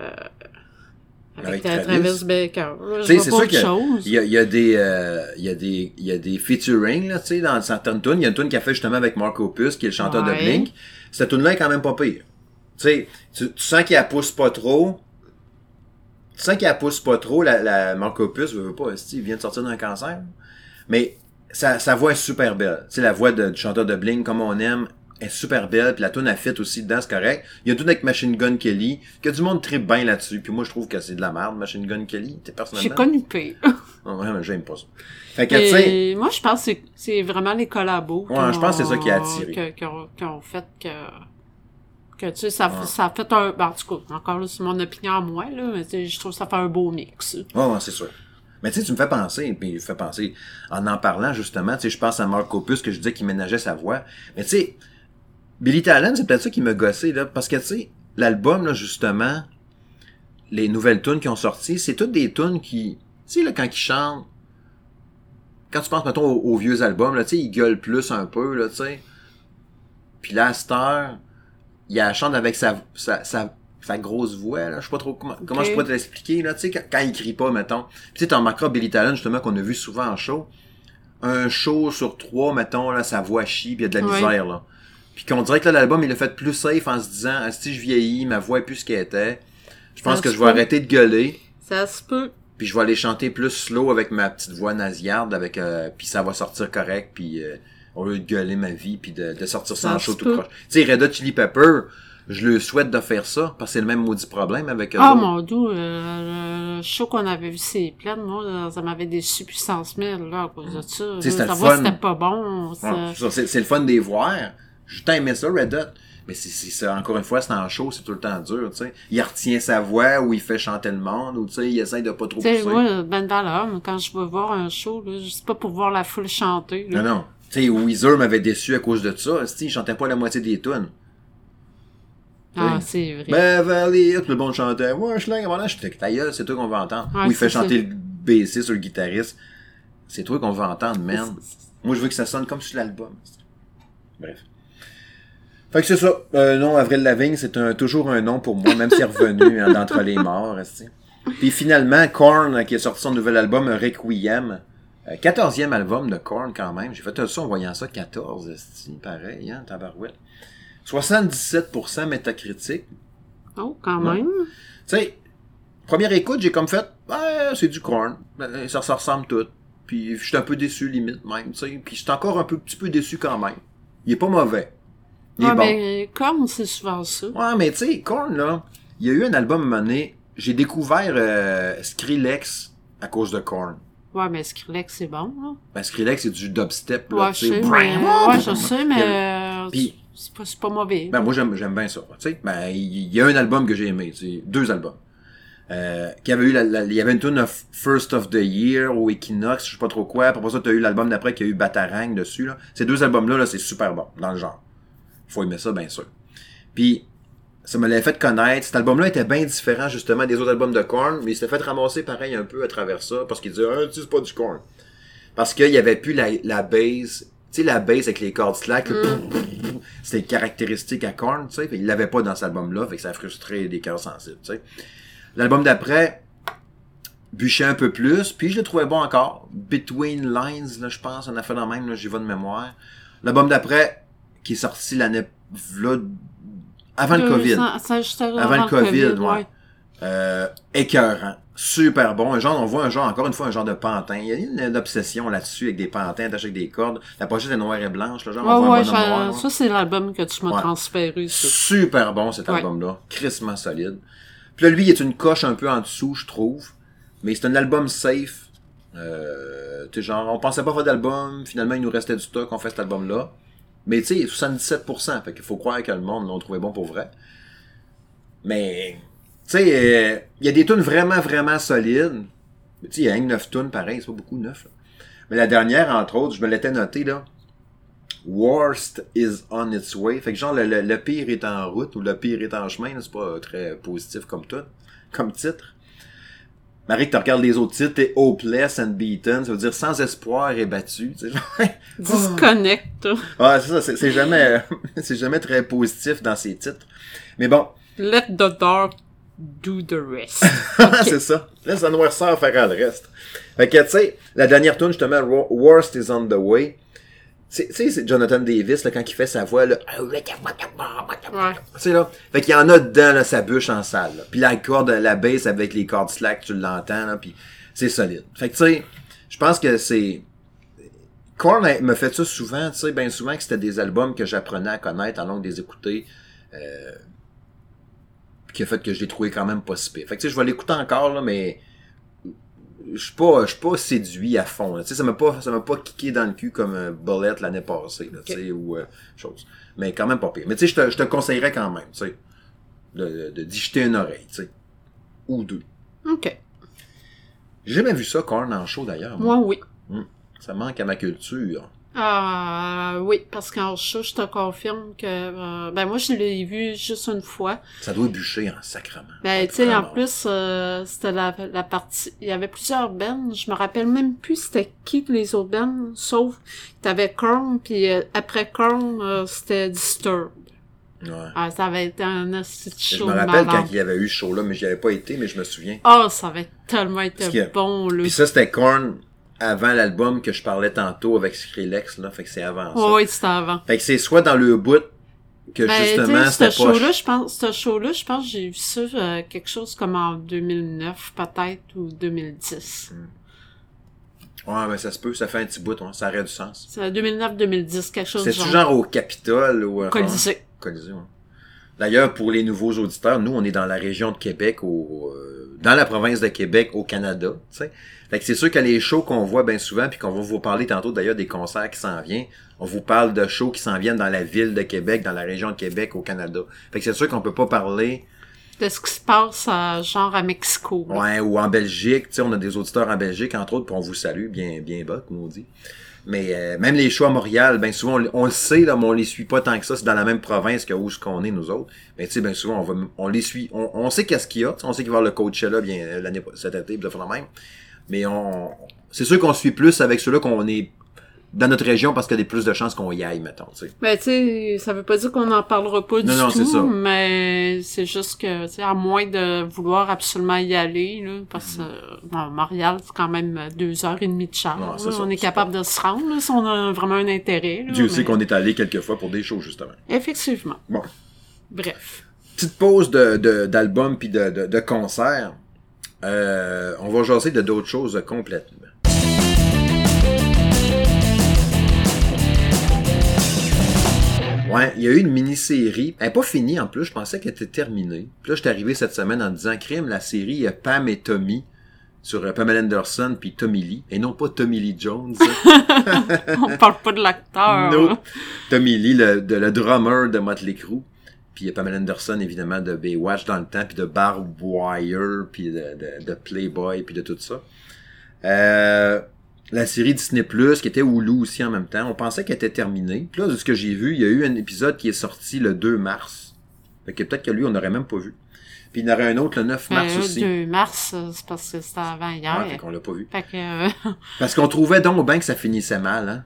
avec, Avec euh, Travis. Travis Baker. C'est sûr qu'il y a- chose. il y a, il y a des, euh, il y a des, il y a des featuring, là, tu sais, dans certaines tunes. Il y a une tune qu'il a fait justement avec Mark Opus, qui est le chanteur de. Blink. Cette tune-là est quand même pas pire. Tu tu, tu sens qu'il la pousse pas trop. Tu sens qu'il la pousse pas trop, la, la Mark Opus, je veux pas, il vient de sortir d'un cancer. Mais sa, sa voix est super belle. Tu sais, la voix de- du chanteur de Blink, comme on aime, est super belle. Puis la tune a fit aussi dedans, c'est correct. Il y a une tune avec Machine Gun Kelly, que du monde tripe bien là-dessus. Puis moi, je trouve que c'est de la merde, Machine Gun Kelly. T'es J'ai personnellement. connu pire. *laughs* Ah, ouais, mais j'aime pas ça. Fait que, tu sais, moi, je pense que c'est- vraiment les collabos. Ouais, je pense que c'est ça qui a attiré. qui ont fait que... Que, tu sais, ça, Ouais. ça a fait un... ben, en tout cas, encore là, c'est mon opinion à moi, là, mais je trouve que ça fait un beau mix. ouais, ouais, c'est sûr. Mais tu sais, tu me fais penser, puis je fais penser, en en parlant justement, tu sais, je pense à Mark Opus que je disais qu'il ménageait sa voix. Mais tu sais, Billy Talent, c'est peut-être ça qui me gossait, là, parce que tu sais, l'album, là, justement, les nouvelles tunes qui ont sorti, c'est toutes des tunes qui, tu sais, là, quand ils chantent, quand tu penses, mettons, aux, aux vieux albums, là, tu sais, ils gueulent plus un peu, là, tu sais. Puis là, à cette heure, il la chante avec sa, sa, sa, sa grosse voix, là. Je sais pas trop comment, comment je pourrais te l'expliquer, là, tu sais, quand, quand il crie pas, mettons. Puis tu sais, t'en remarqueras Billy Talent, justement, qu'on a vu souvent en show. Un show sur trois, mettons, là, sa voix chie, pis il y a de la misère, là. Puis qu'on dirait que l'album, il l'a fait plus safe en se disant, ah, si je vieillis, ma voix est plus ce qu'elle était. Je pense Ça que je vais arrêter de gueuler. Ça se peut. Puis je vais aller chanter plus slow avec ma petite voix nasillarde, avec euh, puis ça va sortir correct, puis euh, au lieu de gueuler ma vie, puis de, de sortir ça Ça en show tout proche. Tu sais, Red Hot Chili Pepper, je le souhaite de faire ça, parce que c'est le même maudit problème avec eux Ah, autres. mon doux, euh, le show qu'on avait vu, c'est plein, moi, ça m'avait déçu puissance 1000, là, à cause de ça. Tu sais, c'était pas bon. ça- Ouais, c'est ça, le fun de les voir. J'ai tant aimé ça, Red Hot. Mais c'est, encore une fois, c'est en show, c'est tout le temps dur, tu sais. Il retient sa voix, ou il fait chanter le monde, ou tu sais, il essaie de pas trop Tu sais, pousser. moi, ben mais quand je veux voir un show, là, c'est pas pour voir la foule chanter, là. Non, non. Tu sais, Weezer m'avait déçu à cause de ça. Tu il chantait pas la moitié des tunes. Ah, c'est vrai. Beverly Hills, le monde chantait. Ouais, je suis là, je te ta gueule, c'est toi qu'on va entendre. Ou il fait chanter le bassiste sur le guitariste. C'est toi qu'on va entendre, man. Moi, je veux que ça sonne comme sur l'album. Bref. Fait que c'est ça. Euh, non, Avril Lavigne, c'est un, toujours un nom pour moi, même s'il est revenu hein, *laughs* d'entre les morts. esti. Puis finalement, Korn, euh, qui a sorti son nouvel album, euh, Requiem. Euh, 14e album de Korn quand même. J'ai fait ça en voyant ça, 14, esti, pareil, hein, tabarouette. 77% métacritique. Oh, quand Ouais. même. Tu sais, première écoute, j'ai comme fait, c'est du corn. Ben, Ça, ça ressemble tout. Puis je suis un peu déçu, limite, même, tu sais. Puis je suis encore un peu, petit peu déçu quand même. Il est pas mauvais. Il est Ouais, bon. mais comme c'est souvent ça. Ouais, mais tu sais, Korn, là, il y a eu un album donné, j'ai découvert euh, Skrillex à cause de Korn. Ouais, mais Skrillex, c'est bon, là. Ben, Skrillex, c'est du dubstep, là, Ouais, je sais. mais... Ouais, je sais, mais... Puis- C'est pas, c'est pas mauvais. Ben, moi, j'aime, j'aime bien ça, tu sais. Ben, il y a un album que j'ai aimé, tu deux albums. Euh, qui avait eu la, la- il y avait une tune of First of the Year au Equinox, je sais pas trop quoi. Après ça, t'as eu l'album d'après qui a eu Batarang dessus, là. Ces deux albums-là, là, c'est super bon, dans le genre. Faut aimer ça, bien sûr. Puis, ça me l'avait fait connaître. Cet album-là était bien différent, justement, des autres albums de Korn, mais il s'était fait ramasser pareil un peu à travers ça, parce qu'il disait, ah, tu sais, c'est pas du Korn. Parce qu'il y avait plus la, la base, tu sais, la base avec les cordes slack, là, c'était caractéristique à Korn, tu sais, il l'avait pas dans cet album-là, fait que ça a frustré des cœurs sensibles, tu sais. L'album d'après, bûchait un peu plus, puis je le trouvais bon encore. Between Lines, là, je pense, on a fait dans même, là, j'y vais de mémoire. L'album d'après, qui est sorti l'année, là, avant le COVID. avant, le COVID, ouais. Euh, écœurant. Super bon. Un genre, on voit un genre, encore une fois, un genre de pantin. Il y a une, une obsession là-dessus avec des pantins attachés avec des cordes. La pochette est noire et blanche, là, genre, Ouais, on voit un ouais, bonhomme ça, c'est l'album que tu m'as Ouais. transféré, ça. Super bon cet album-là. Crissement solide. Puis là, lui, il est une coche un peu en dessous, je trouve. Mais c'est un album safe. Euh, tu genre, on pensait pas faire d'album. Finalement, il nous restait du stock, on fait cet album-là. Mais tu sais, 77%. Fait qu'il faut croire que le monde l'a trouvé bon pour vrai. Mais, tu sais, euh, il y a des tunes vraiment, vraiment solides. Tu sais, il y a une 9 tunes pareil, c'est pas beaucoup 9. là. Mais la dernière, entre autres, je me l'étais noté, là. Worst is on its way. Fait que genre, le, le- pire est en route ou le pire est en chemin. C'est pas euh, très positif comme tout, comme titre. Marie, que tu regardes les autres titres, t'es hopeless and beaten. Ça veut dire sans espoir et battu. tu sais, genre. *laughs* Disconnect. Ouais, c'est ça. C'est jamais, *laughs* c'est jamais très positif dans ces titres. Mais bon, Let the dark do the rest. *laughs* c'est ça. Laisse la noirceur faire le reste. Fait que, tu sais, la dernière tune justement, Wo- Worst is on the way. Tu sais- c'est Jonathan Davis, là, quand il fait sa voix, là. ouais. Tu sais, là. Fait qu'il y en a dedans, là, sa bûche en salle, là. Puis la corde, la bass avec les cordes slack, tu l'entends, là, puis c'est solide. Fait que, tu sais, je pense que c'est... Korn me fait ça souvent, tu sais, bien souvent que c'était des albums que j'apprenais à connaître en longue des écouter, euh, qui a fait que je l'ai trouvé quand même pas si pire. Fait que, tu sais, je vais l'écouter encore, là, mais je suis pas, je suis pas séduit à fond, là. Tu sais, ça m'a pas, ça m'a pas kické dans le cul comme un Bullet l'année passée, là, tu sais, ou euh, chose. Mais quand même pas pire. Mais tu sais, je te, je te conseillerais quand même, tu sais, de, de, d'y jeter une oreille, tu sais. Ou deux. OK. J'ai jamais vu ça, Korn en show d'ailleurs. moi. Moi, oui. Ça manque à ma culture. Euh, oui, parce qu'en chat, je te confirme que... euh, ben, moi, je l'ai vu juste une fois. Ça doit bûcher en sacrement. Ben, tu sais, en plus, euh, c'était la, la partie... Il y avait plusieurs bands. Je me rappelle même plus c'était qui les autres bands, sauf que t'avais Korn, puis après Korn, c'était Disturbed. Ouais. Ah, ça avait été un assez Je chaud me rappelle malade. quand il y avait eu ce show-là, mais j'y avais pas été, mais je me souviens. Ah, ça avait tellement été bon, là. Puis ça, c'était Korn avant l'album que je parlais tantôt avec Skrillex, là. Fait que c'est avant ça. Oui, c'était avant. Fait que c'est soit dans le bout que Ben, justement c'était ce pas... show-là, je pense, ce show-là, je pense j'ai vu ça euh, quelque chose comme en 2009, peut-être, ou 2010. Ouais, mais ça se peut, ça fait un petit bout, ouais, ça aurait du sens. C'est 2009-2010, quelque chose de C'est genre. genre au Capitole ou... euh, Colisée. Colisée, ouais. D'ailleurs, pour les nouveaux auditeurs, nous, on est dans la région de Québec, au, euh, dans la province de Québec, au Canada, tu sais. Fait que c'est sûr que les shows qu'on voit bien souvent, puis qu'on va vous parler tantôt d'ailleurs des concerts qui s'en viennent, on vous parle de shows qui s'en viennent dans la ville de Québec, dans la région de Québec, au Canada. Fait que c'est sûr qu'on peut pas parler, De ce qui se passe, genre, à Mexico. là. ouais, ou en Belgique, tu sais, on a des auditeurs en Belgique, entre autres, puis on vous salue, bien, bien bas, comme on dit. Mais euh, même les shows à Montréal, ben souvent, on, on le sait, là, mais on les suit pas tant que ça. C'est dans la même province que où ce qu'on est, nous autres. Mais tu sais, ben souvent, on, va, on les suit. On, on sait qu'est-ce qu'il y a. On sait qu'il va y avoir le Coachella bien euh, l'année cet été, puis de faire la même. Mais on, c'est sûr qu'on suit plus avec ceux-là qu'on est dans notre région parce qu'il y a des plus de chances qu'on y aille, mettons. Tu sais. Ben, tu sais, ça veut pas dire qu'on n'en parlera pas du Non, non, c'est tout, ça. mais c'est juste que, tu sais, à moins de vouloir absolument y aller, là, parce que, bon, Montréal, c'est quand même euh, deux heures et demie de char. Là. ça, on est capable de se rendre, là, si on a vraiment un intérêt. Dieu sait mais- qu'on est allé quelques fois pour des shows, justement. Effectivement. Bon. Bref. petite pause de, de, d'album puis de, de, de concert. Euh, on va jaser de d'autres choses complètement. Ouais, il y a eu une mini-série. Elle n'est pas finie en plus, je pensais qu'elle était terminée. Puis là, j'étais arrivé cette semaine en disant Crime, la série Pam et Tommy sur euh, Pamela Anderson puis Tommy Lee et non pas Tommy Lee Jones. *laughs* *laughs* On parle pas de l'acteur. non. Tommy Lee, le, de, le drummer de Motley Crue. Puis il y a Pamela Anderson, évidemment, de Baywatch dans le temps, puis de Barb Wire, puis de, de, de Playboy, puis de tout ça. Euh, la série Disney Plus qui était Hulu aussi en même temps. On pensait qu'elle était terminée. Puis là, de ce que j'ai vu, il y a eu un épisode qui est sorti le 2 mars. Fait que peut-être que lui, on n'aurait même pas vu. Puis il y en aurait un autre le 9 mars Euh, aussi. 2 mars, euh, c'est parce que c'était avant hier. Ouais, fait qu'on l'a pas vu. Fait que, *laughs* Parce qu'on trouvait donc bien que ça finissait mal, hein.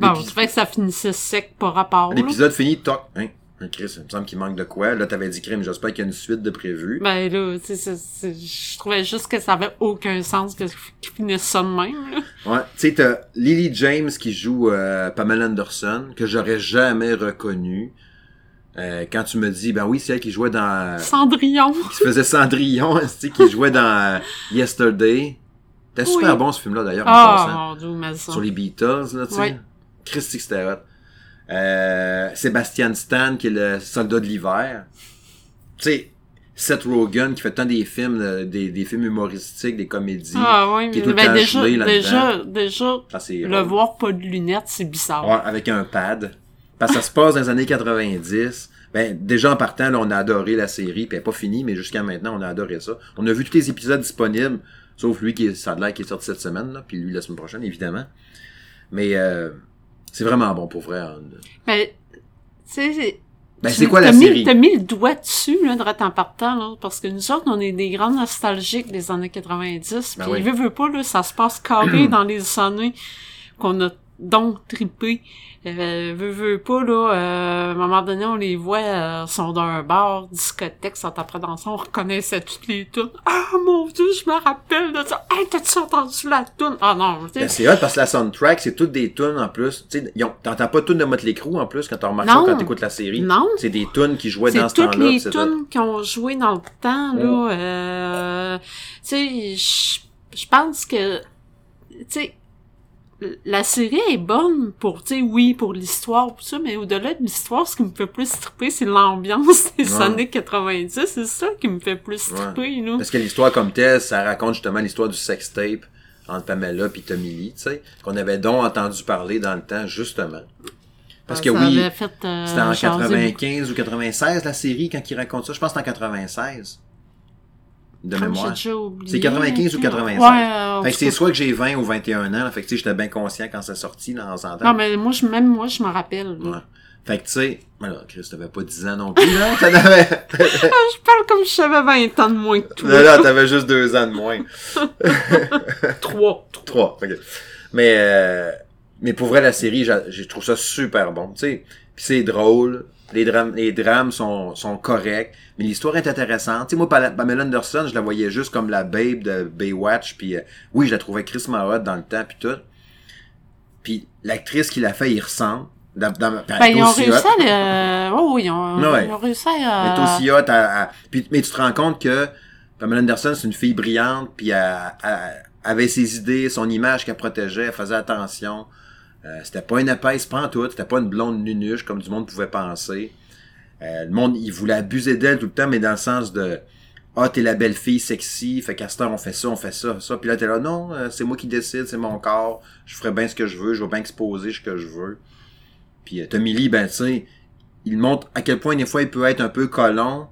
bon, je trouvais que ça finissait sec par rapport. L'épisode fini, toc, hein. Chris, il me semble qu'il manque de quoi. Là, t'avais dit crime, j'espère qu'il y a une suite de prévu. Ben là, tu sais, c'est- c'est- je trouvais juste que ça avait aucun sens que qu'ils finissent ça de même. Là. Ouais, tu sais, t'as Lily James qui joue euh, Pamela Anderson, que j'aurais jamais reconnu. Euh, quand tu me dis, ben oui, c'est elle qui jouait dans... Cendrillon. qui se faisait Cendrillon, *laughs* tu sais, qui jouait dans euh, Yesterday. C'était super bon ce film-là d'ailleurs, en Ah, passant. mon dieu, mais ça. Sur les Beatles, là, tu sais. Oui. Christy c'était. Euh, Sébastien Stan, qui est le soldat de l'hiver. Tu sais, Seth Rogen, qui fait tant des films, euh, des, des films humoristiques, des comédies. Ah oui, qui est mais tout ben, déjà, déjà, déjà, Ah, le voir pas de lunettes, c'est bizarre. Ouais, avec un pad. Parce que ça se passe dans les années 90. Ben, déjà en partant, là, on a adoré la série, puis elle est pas finie, mais jusqu'à maintenant, on a adoré ça. On a vu tous les épisodes disponibles, sauf lui qui est, ça a l'air qui est sorti cette semaine, là, puis lui la semaine prochaine, évidemment. Mais euh, c'est vraiment bon pour vrai. hein. Mais, tu sais, c'est- Ben, c'est quoi la t'as mis- série? T'as mis le doigt dessus, là, de en partant, là, parce que nous autres, on est des grands nostalgiques des années 90, Ben puis oui. veut, veut pas, là, ça se passe carré *clears throat* dans les années qu'on a donc trippé. Euh, veut pas, là, euh, à un moment donné, on les voit, euh, sont dans un bar, discothèque, sont après danser, on reconnaissait toutes les tunes. Ah, mon dieu, je me rappelle de ça. Hey, t'as-tu entendu la tune? Ah non, tu sais. Ben, c'est hot parce que la soundtrack, c'est toutes des tunes en plus. Tu t'entends pas tunes de Motley Crue en plus quand t'as remarqué ça quand t'écoutes la série. Non. C'est des tunes qui jouaient dans ce toutes temps-là. les c'est hot. tunes qui ont joué dans le temps, là. Euh, tu sais, je- je pense que, tu sais, la série est bonne pour, tu sais, oui, pour l'histoire, tout ça, mais au-delà de l'histoire, ce qui me fait plus triper, c'est l'ambiance des Ouais. années 90. C'est ça qui me fait plus Ouais. triper, là. Parce que l'histoire comme telle, ça raconte justement l'histoire du sextape entre Pamela et Tommy Lee, tu sais, qu'on avait donc entendu parler dans le temps, justement. Parce que Ça oui, euh, c'était en jaser 95 ou 96 la série quand il raconte ça. Je pense que c'est en 96. De mémoire. j'ai déjà oublié. C'est 95 ou 96. Ouais, euh, Fait que c'est soit que j'ai 20 ou 21 ans. Fait que tu sais, j'étais bien conscient quand ça sortit dans en temps. Non, mais moi, je, même moi, je me rappelle. là. Ouais. Fait que tu sais, alors, Chris, t'avais pas 10 ans non plus, là. T'en avais... *laughs* Je parle comme si j'avais 20 ans de moins que toi. là, là, t'avais juste 2 ans de moins. *laughs* Trois. Trois. ok. Mais, euh, mais pour vrai, la série, je trouve ça super bon. Tu sais, Puis c'est drôle. Les drames, les drames sont, sont corrects. Mais l'histoire est intéressante. Tu sais, moi, Pamela Anderson, je la voyais juste comme la babe de Baywatch. Puis euh, oui, je la trouvais Chris hot dans le temps, puis tout. Puis l'actrice qui l'a fait, il ressemble. Dans, dans, elle Ben, ils ont réussi hot. à le... Oh, oui, ils ont, Ouais. ils ont réussi Elle est à... aussi hot à, à- puis, mais tu te rends compte que Pamela Anderson, c'est une fille brillante, puis elle, elle avait ses idées, son image qu'elle protégeait, elle faisait attention. Euh, c'était pas une épaisse tout, c'était pas une blonde nunuche comme du monde pouvait penser. Euh, le monde, il voulait abuser d'elle tout le temps, mais dans le sens de Ah, t'es la belle fille sexy, fait heure, on fait ça, on fait ça, ça. Puis là, t'es là, non, euh, c'est moi qui décide, c'est mon corps, je ferai bien ce que je veux, je vais bien exposer ce que je veux. Puis euh, Tommy Lee, ben tu sais, il montre à quel point des fois il peut être un peu colon.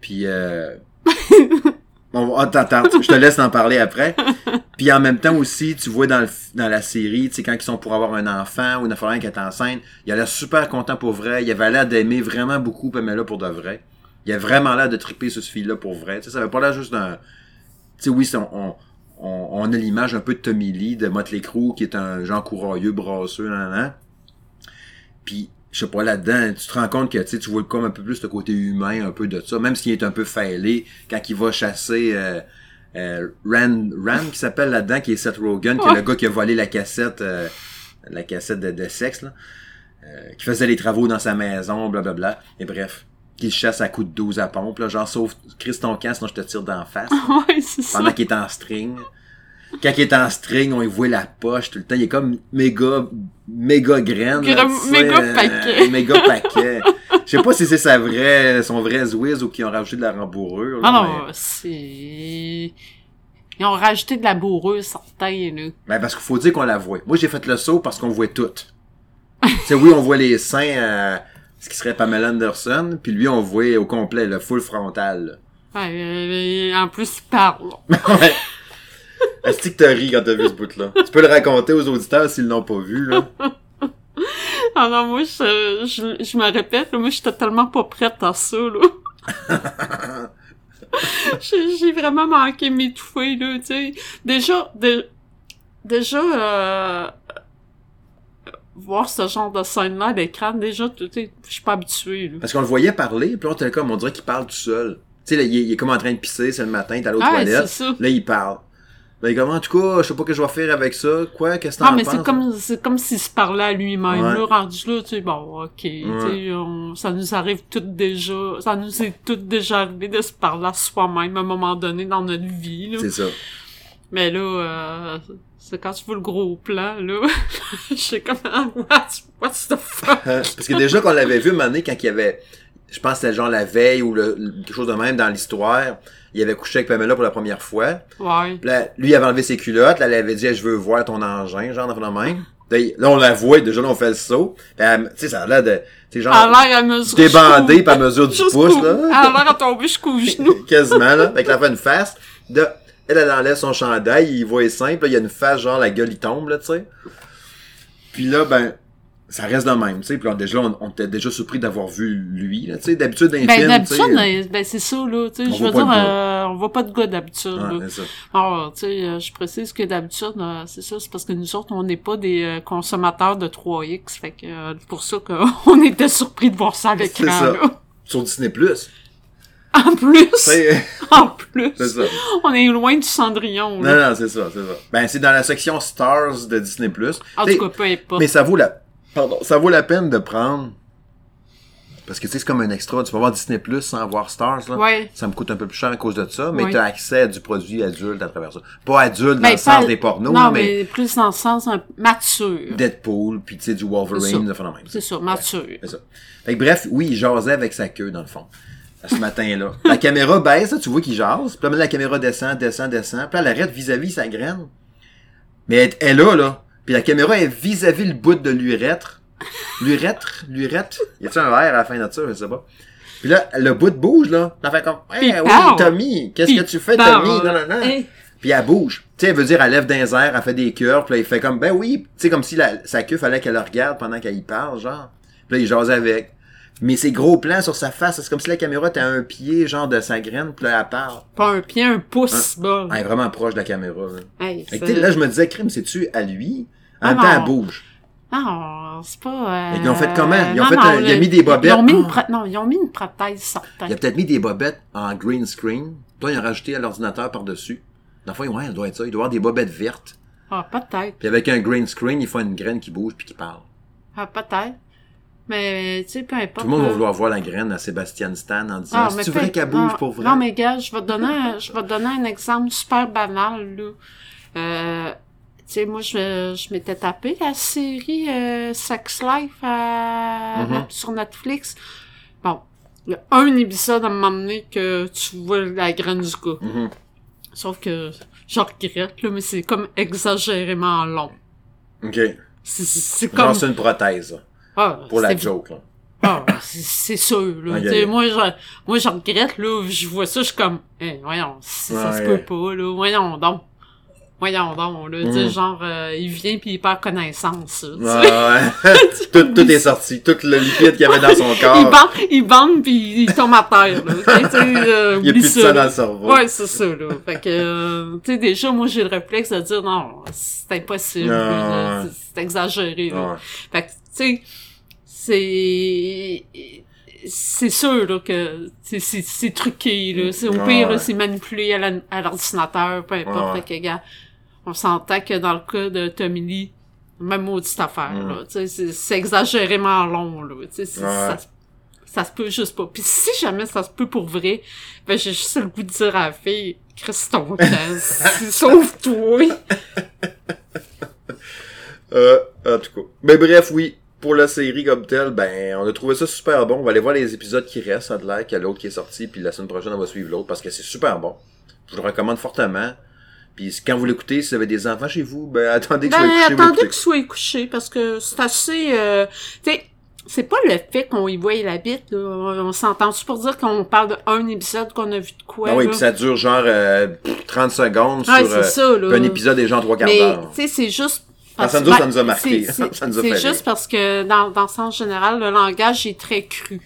Puis euh... *laughs* bon, attends, attends, je te laisse en parler après. *laughs* Puis en même temps aussi, tu vois dans, la série, tu quand ils sont pour avoir un enfant ou une affaire qui est enceinte, il a l'air super content pour vrai. Il avait l'air d'aimer vraiment beaucoup Pamela pour de vrai. Il a vraiment l'air de triper ce fille-là pour vrai. Ça avait pas l'air juste d'un... Tu sais, oui, on, on, on, a l'image un peu de Tommy Lee, de Motley Crue, qui est un genre courageux, brasseux, nan, nan. Puis, je sais pas, là-dedans, tu te rends compte que tu vois comme un peu plus le côté humain, un peu de ça, même s'il est un peu fêlé, quand il va chasser euh, euh, Rand, Rand qui s'appelle là-dedans, qui est Seth Rogen, qui est le gars qui a volé la cassette, euh, la cassette de, de sexe, là, euh, qui faisait les travaux dans sa maison, blablabla, et bref, qui chasse à coups de 12 à pompe, là, genre, sauf Chris ton camp, sinon je te tire d'en face, *laughs* ouais, c'est ça. pendant qu'il est en string. quand il est en string, on y voit la poche tout le temps. Il est comme méga, méga graine. là, méga euh, paquet. méga paquet. *laughs* Je sais pas si c'est sa vraie, son vrai Zwiz ou qu'ils ont rajouté de la rembourrure. Ah non, mais- c'est... Ils ont rajouté de la bourreuse, certains, là. Ben, parce qu'il faut dire qu'on la voit. Moi, j'ai fait le saut parce qu'on voit tout. tu sais, oui, on voit les seins à ce qui serait Pamela Anderson, puis lui, on voit au complet, le full frontal. Ouais, en plus, il parle. là. *laughs* ouais. Est-ce que t'as ri quand t'as vu ce bout-là? Tu peux le raconter aux auditeurs s'ils l'ont pas vu, là. *laughs* *laughs* Ah non, moi, je, je, je me répète, moi, j'étais tellement pas prête à ça, là. *laughs* j'ai vraiment manqué m'étouffer, là, tu sais. Déjà, de- déjà, euh, voir ce genre de scène-là à l'écran, déjà, tu sais, je suis pas habituée, là. Parce qu'on le voyait parler, puis là, on était comme, on dirait qu'il parle tout seul. Tu sais, il, est- il est comme en train de pisser, c'est le matin, est allé aux Ah, ça. Là, il parle. Ben, il est comme, en tout cas, je sais pas ce que je vais faire avec ça. Quoi? Qu'est-ce que t'en Non, mais penses? c'est comme, c'est comme s'il se parlait à lui-même, Ouais. là, rendu là, tu sais, bon, ok, tu sais, on- ça nous arrive tout déjà, ça nous est tout déjà arrivé de se parler à soi-même à un moment donné dans notre vie, là. C'est ça. Mais là, euh, c'est quand tu vois le gros plan, là, *laughs* je sais comme, ah, *laughs* what, what's the fuck? Euh, Parce que déjà qu'on l'avait vu mané quand il y avait, je pense que c'était genre la veille ou le, le- quelque chose de même dans l'histoire, il avait couché avec Pamela pour la première fois. Ouais. Là, lui il avait enlevé ses culottes, là, elle avait dit je veux voir ton engin, genre de même. Là, on la voit, déjà là on fait le saut. Elle- tu sais ça a l'air de tu sais genre À l'air à mesure. débandé par mesure du pouce là. À l'air à tomber jusqu'au *laughs* genou. Quasiment là, avec la fait une face. De, elle, elle enlève son chandail, il voit simple, là, il y a une face genre la gueule il tombe là, tu sais. Puis là ben ça reste de même, tu sais. Puis déjà, on, on était déjà surpris d'avoir vu lui, là, tu sais. D'habitude, dans les Ben, d'habitude, sais, ben, c'est ça, là, tu sais, je veux dire, euh, on voit pas de gars d'habitude, Ouais, là. c'est ça. Alors, tu sais, euh, je précise que d'habitude, euh, c'est ça, c'est parce que nous autres, on n'est pas des consommateurs de 3X, fait que pour ça qu'on *laughs* était surpris de voir ça à C'est l'écran, ça. là. Sur Disney+. Plus. En plus, *laughs* en plus, c'est ça. on est loin du Cendrillon, là. Non, non, c'est ça, c'est ça. Ben, c'est dans la section Stars de Disney+. Plus. En tout cas, peu importe. Mais ça vaut la, pardon, ça vaut la peine de prendre, parce que tu sais, c'est comme un extra. Tu vas voir Disney Plus sans voir Stars, là. Ouais. Ça me coûte un peu plus cher à cause de ça, mais Ouais. t'as accès à du produit adulte à travers ça. Pas adulte dans Ben, le sens des pornos, Non, mais... mais, plus dans le sens un... mature. Deadpool, puis tu sais, du. Wolverine, de phénomène. C'est ça, mature. C'est ça. Fait que bref, oui, il jasait avec sa queue, dans le fond. Ce matin-là. *laughs* La caméra baisse, là, tu vois qu'il jase. Puis là, la caméra descend, descend, descend. Puis là, elle arrête vis-à-vis sa graine. Mais elle est là, là. Puis la caméra est vis-à-vis le bout de l'urètre. L'urètre? L'urètre? Y a-tu un verre à la fin de ça? Je sais pas. Puis là, le bout bouge, là. Elle fait comme, hey, oui, parle. Tommy, qu'est-ce que tu fais. Tommy? Non, non, non. Hey. Puis elle bouge. Tu sais, elle veut dire, elle lève d'un air, elle fait des cœurs, puis là, il fait comme, ben oui. Tu sais, comme si la, sa queue fallait qu'elle le regarde pendant qu'elle y parle, genre. Puis là, il jase avec. Mais ces gros plans sur sa face, c'est comme si la caméra était à un pied, genre, de sa graine, puis là, elle parle. Pas un pied, un pouce, bas. Elle est vraiment proche de la caméra, là. Hey, Fait que, là, je me disais, crime, c'est-tu à lui? En Ah même temps, elle bouge. Non, c'est pas... Euh... Ils ont fait comment? Ils ont non, fait non, un- il a le- mis des bobettes? Ils ont mis une Ah. pro- Non, ils ont mis une prothèse. Il a peut-être mis des bobettes en green screen. Toi, ils ont rajouté à l'ordinateur par-dessus. Dans le fond, ouais, ça doit être ça. Il doit y avoir des bobettes vertes. Ah, peut-être. Puis avec un green screen, il faut une graine qui bouge puis qui parle. Ah, peut-être. Mais, tu sais, peu importe. Tout le monde va vouloir voir la graine à Sébastien Stan en disant Ah, C'est vrai qu'elle bouge ah, pour vrai? Non, mais gars, je vais te donner, un- je vais te donner un exemple super banal, là. Euh, sais, moi, je, je m'étais tapé la série euh, Sex Life à- Mhm. sur Netflix. Bon, il y a un épisode à un moment donné que tu vois la graine du gars. Mhm. Sauf que je regrette, là, mais c'est comme exagérément long. OK. C'est- C'est c'est Genre, comme... c'est une prothèse, Ah, pour la joke, là. Ah, c'est- c'est sûr, là. Ok, Tu sais, ok. moi, je, moi, je regrette, là, je vois ça, je suis comme, eh, voyons, ça se peut pas, là, voyons donc. Voyons donc, là, Mhm. genre, euh, il vient pis il perd connaissance, là. Ouais, ouais. *laughs* tout, tout est sorti. Tout le liquide qu'il y avait dans son Il corps. bande, il bande pis il tombe à terre, là. Euh, *laughs* Il n'y a plus de ça, dans le cerveau. Ouais, c'est ça, là. Fait que, euh, tu sais, déjà, moi, j'ai le réflexe de dire, non, c'est impossible, c'est exagéré, là. Ouais. Fait que, tu sais, c'est... C'est sûr, là, que c'est- truqué, là. C'est, au pire, ouais. c'est manipulé à l'ordinateur, peu importe. Ouais. Fait que, gars, on s'entend que dans le cas de Tommy Lee, même maudite affaire, Mm. là. C'est- exagérément long, là. Ouais. ça, ça se peut juste pas. Puis si jamais ça se peut pour vrai, ben j'ai juste le goût de dire à la fille, Christ ton *laughs* casse. Sauve-toi. *laughs* Euh, en tout cas. Mais bref, oui. Pour la série comme telle, ben, on a trouvé ça super bon. On va aller voir les épisodes qui restent, a de l'air qu'il y a l'autre qui est sorti, puis la semaine prochaine, on va suivre l'autre, parce que c'est super bon. Je le recommande fortement. Puis quand vous l'écoutez, si vous avez des enfants chez vous, ben, *laughs* attendez que Ben, soit couché. attendez qu'il soit couché, parce que c'est assez... Euh, tu sais, c'est pas le fait qu'on y voit la bite, là. On, s'entend pour dire qu'on parle d'un épisode qu'on a vu de quoi, Ah oui, puis ça dure genre euh, 30 secondes sur euh, ça, là. un épisode est genre trois quarts d'heure. tu sais, c'est juste... Ah, parce ça nous que- autres, ça nous a marqué. c'est- c'est- *laughs* Ça nous a C'est fait juste parce que, dans, dans le sens général, le langage est très cru.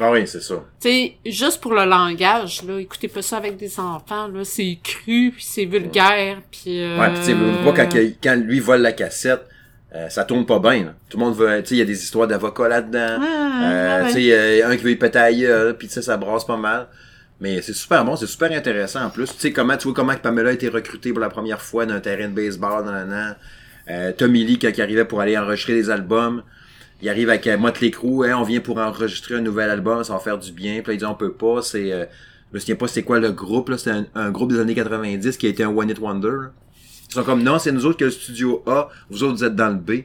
Ah oui, c'est ça. Tu sais, juste pour le langage, là, écoutez pas ça avec des enfants, là, c'est cru, puis c'est vulgaire, puis... Euh... Ouais, pis tu sais, pas quand, quand lui vole la cassette, euh, ça tourne pas bien. là. Tout le monde veut, tu sais, il y a des histoires d'avocats là-dedans. Ah, Euh, ouais. Tu sais, il y a un qui veut y péter gueule, puis tu sais, ça brasse pas mal. Mais c'est super bon, c'est super intéressant en plus. Tu sais, comment, tu vois comment Pamela a été recrutée pour la première fois d'un terrain de baseball, nan. Euh, Tommy Lee, quand il arrivait pour aller enregistrer des albums, il arrive avec euh, Motley Crue, hein, on vient pour enregistrer un nouvel album, ça va faire du bien. Puis là, il dit, on peut pas, c'est... Euh, je me souviens pas c'est quoi le groupe, là, c'était un, un groupe des années 90 qui a été un One It Wonder. là. Ils sont comme, non, c'est nous autres que le studio A, vous autres, vous êtes dans le B.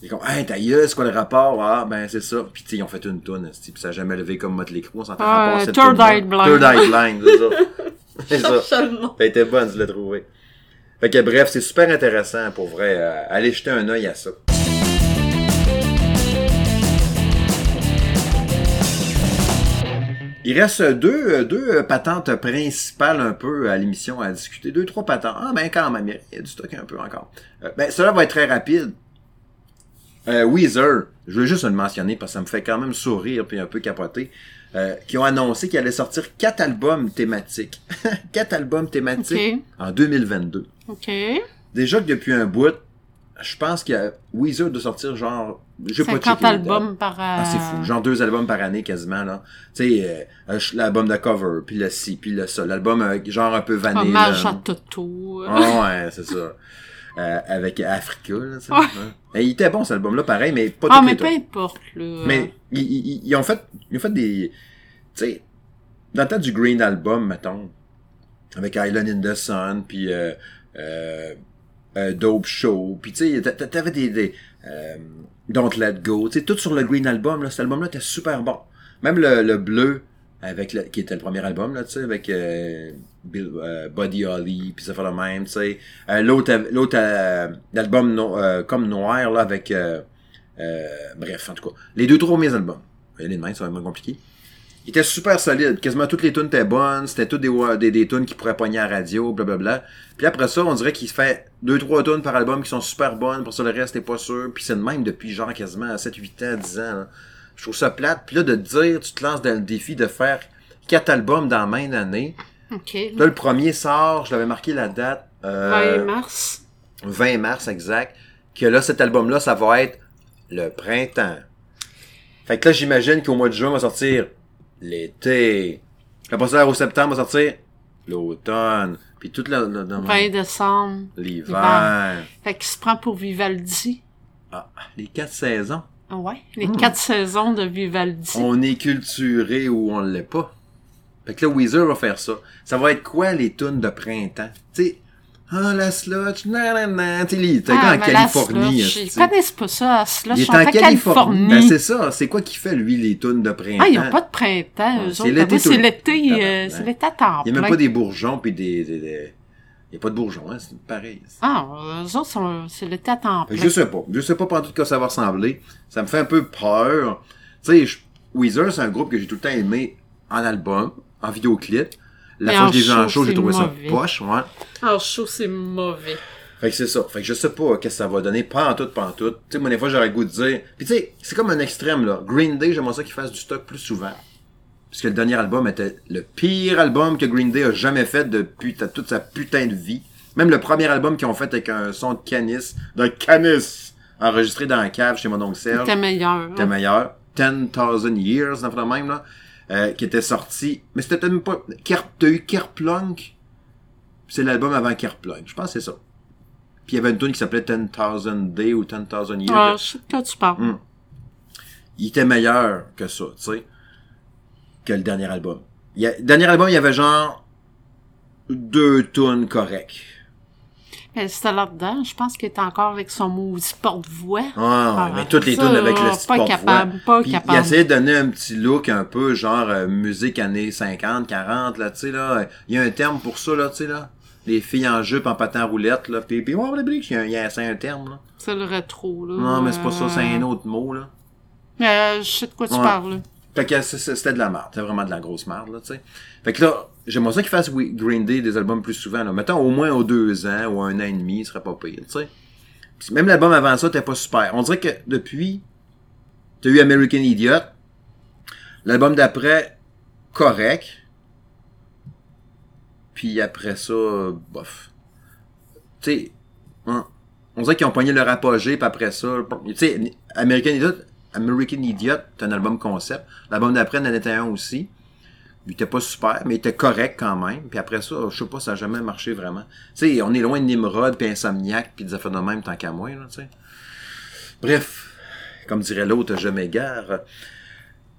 Il est comme, hey, ta gueule, c'est quoi le rapport? Ah, ben, c'est ça. Puis, tu sais, ils ont fait une toune, puis ça a jamais levé comme Motley Crue, on s'en fait Ah, rapport à cette Third. Eye Blind. Third Eye Blind, c'est ça. *laughs* c'est ça. Été bonne, je l'ai trouvé. Fait que bref, c'est super intéressant pour vrai. Euh, allez jeter un œil à ça. Il reste deux, deux patentes principales un peu à l'émission à discuter. Deux, trois patentes. Ah, ben quand même, il y a du stock un peu encore. Euh, ben, cela va être très rapide. Euh, Weezer, je veux juste le mentionner parce que ça me fait quand même sourire puis un peu capoter. euh, qui ont annoncé qu'ils allaient sortir quatre albums thématiques. *laughs* quatre albums thématiques Ok. en 2022. OK. Déjà que depuis un bout, je pense que Weezer doit sortir genre... J'ai pas 50 checké les dates. albums par... euh, Ah, c'est fou. Genre deux albums par année quasiment, là. Tu sais, euh, euh, l'album de cover, puis le ci, puis le ça. L'album euh, genre un peu vanille. Hommage là. à Toto. euh. Ah ouais, c'est ça. Euh, avec Africa, là, sais. Ouais. Ouais. Et il était bon, cet album-là, pareil, mais pas Ah, mais peu importe, là. Mais ils, ils, ils ont fait, ils ont fait des, tu sais, dans le temps du Green Album, mettons, avec Island in the Sun, puis euh, euh, Dope Show, puis tu sais, t'a- t'a- t'avais des, des euh, Don't Let Go, tu sais, tout sur le Green Album, là, cet album-là était super bon. Même le, le bleu, avec le, qui était le premier album, là, tu sais, avec euh, Buddy Holly, puis ça fait le même, tu sais. L'autre, l'autre, l'album comme noir, là, avec, bref, en tout cas, les deux, trois premiers albums. Les de main, ça va être moins compliqué. Il était super solide. Quasiment toutes les tunes étaient bonnes. C'était toutes des, des, des tunes qui pourraient pogner à la radio, blablabla. Puis après ça, on dirait qu'il se fait deux, trois tunes par album qui sont super bonnes. Pour ça, le reste, t'es pas sûr. Puis c'est de même depuis genre quasiment 7, 8 ans, 10 ans. là. Je trouve ça plate. Puis là, de dire, tu te lances dans le défi de faire quatre albums dans la même année. OK. Là, le premier sort, je l'avais marqué la date. euh, 20 mars. 20 mars exact, que là, cet album-là, ça va être le printemps. Fait que là, j'imagine qu'au mois de juin, on va sortir l'été. Après ça, au septembre, va sortir l'automne. Puis tout le, le- le- 20 décembre. l'hiver. Fait qu'il se prend pour Vivaldi. Ah, les quatre saisons. Ah ouais? Les Hmm. quatre saisons de Vivaldi. On est culturé ou on l'est pas. Fait que là, Weezer va faire ça. Ça va être quoi les tunes de printemps? Tu sais, ah, la sludge, nanana, tu sais, t'es Ah, en la Californie. Ils connaissent pas ça, la. Il est en en Californie. Ben, c'est ça. C'est quoi qui fait, lui, les tunes de printemps? ah, ils ont pas de printemps, Ouais, eux c'est autres. l'été tout c'est le- l'été, euh, c'est l'été à temps Il n'y a même pas des bourgeons puis des, des, des- Il n'y a pas de bourgeons, hein, c'est pareil. Ah, eux autres, c'est l'été à temps plein. je sais pas. Je sais pas pendant tout quoi ça va ressembler. Ça me fait un peu peur. Tu sais, je- Weezer, c'est un groupe que j'ai tout le temps aimé en album, en vidéoclip. La fois en que je l'ai vu en show, show, j'ai trouvé ça poche, ouais. Ah, chaud, c'est mauvais. Fait que c'est ça. Fait que je sais pas qu'est-ce que ça va donner. Pas en tout, pas en tout. Tu sais, moi, des fois, j'aurais le goût de dire. Puis tu sais, c'est comme un extrême, là. Green Day, j'aimerais ça qu'ils fassent du stock plus souvent. Puisque le dernier album était le pire album que Green Day a jamais fait depuis toute sa putain de vie. Même le premier album qu'ils ont fait avec un son de canis, d'un canis, enregistré dans la cave chez mon oncle Serge C'était meilleur. était meilleur. 10,000 Years, dans le même, là. Euh, qui était sorti. Mais c'était même pas. Ker- T'as eu Kerplunk? C'est l'album avant Kerplunk. Je pense que c'est ça. Puis il y avait une tune qui s'appelait 10,000 Day ou 10,000 Years. Ah, je sais de quoi tu parles. Hmm. Il était meilleur que ça, tu sais. Que le dernier album. Il y a- le dernier album, il y avait genre deux tunes correctes. C'était là-dedans, je pense qu'il est encore avec son maudit porte-voix. Ah, Ah, mais toutes les tunes avec le pas support capable, pas Puis capable. Il essayait de donner un petit look un peu genre euh, musique années 50, 40, là, tu sais, là. Il y a un terme pour ça, là, tu sais, là. Les filles en jupe, en patin roulette, là. Puis, puis, il y a, il y a c'est un terme, là. C'est le rétro, là. Non, mais c'est pas ça, c'est un Euh, autre mot, là. euh, je sais de quoi tu Ouais. parles, là. Fait que c'était de la merde. C'était vraiment de la grosse merde, là, tu sais. Fait que là, j'aimerais ça qu'ils fassent Green Day des albums plus souvent, là. Mettons au moins aux deux ans ou un an et demi, ce serait pas pire, tu sais. Même l'album avant ça, t'es pas super. On dirait que depuis, t'as eu American Idiot. L'album d'après, correct. Puis après ça, bof. Tu sais, hein, on dirait qu'ils ont pogné leur apogée, puis après ça, tu sais, American Idiot, American Idiot, c'est un album concept. L'album d'après en était un aussi. Il était pas super, mais il était correct quand même. Puis après ça, je sais pas, ça a jamais marché vraiment. Tu sais, on est loin de Nimrod, puis Insomniac, puis des affaires de même tant qu'à moi, là, tu sais. Bref, comme dirait l'autre, je m'égare.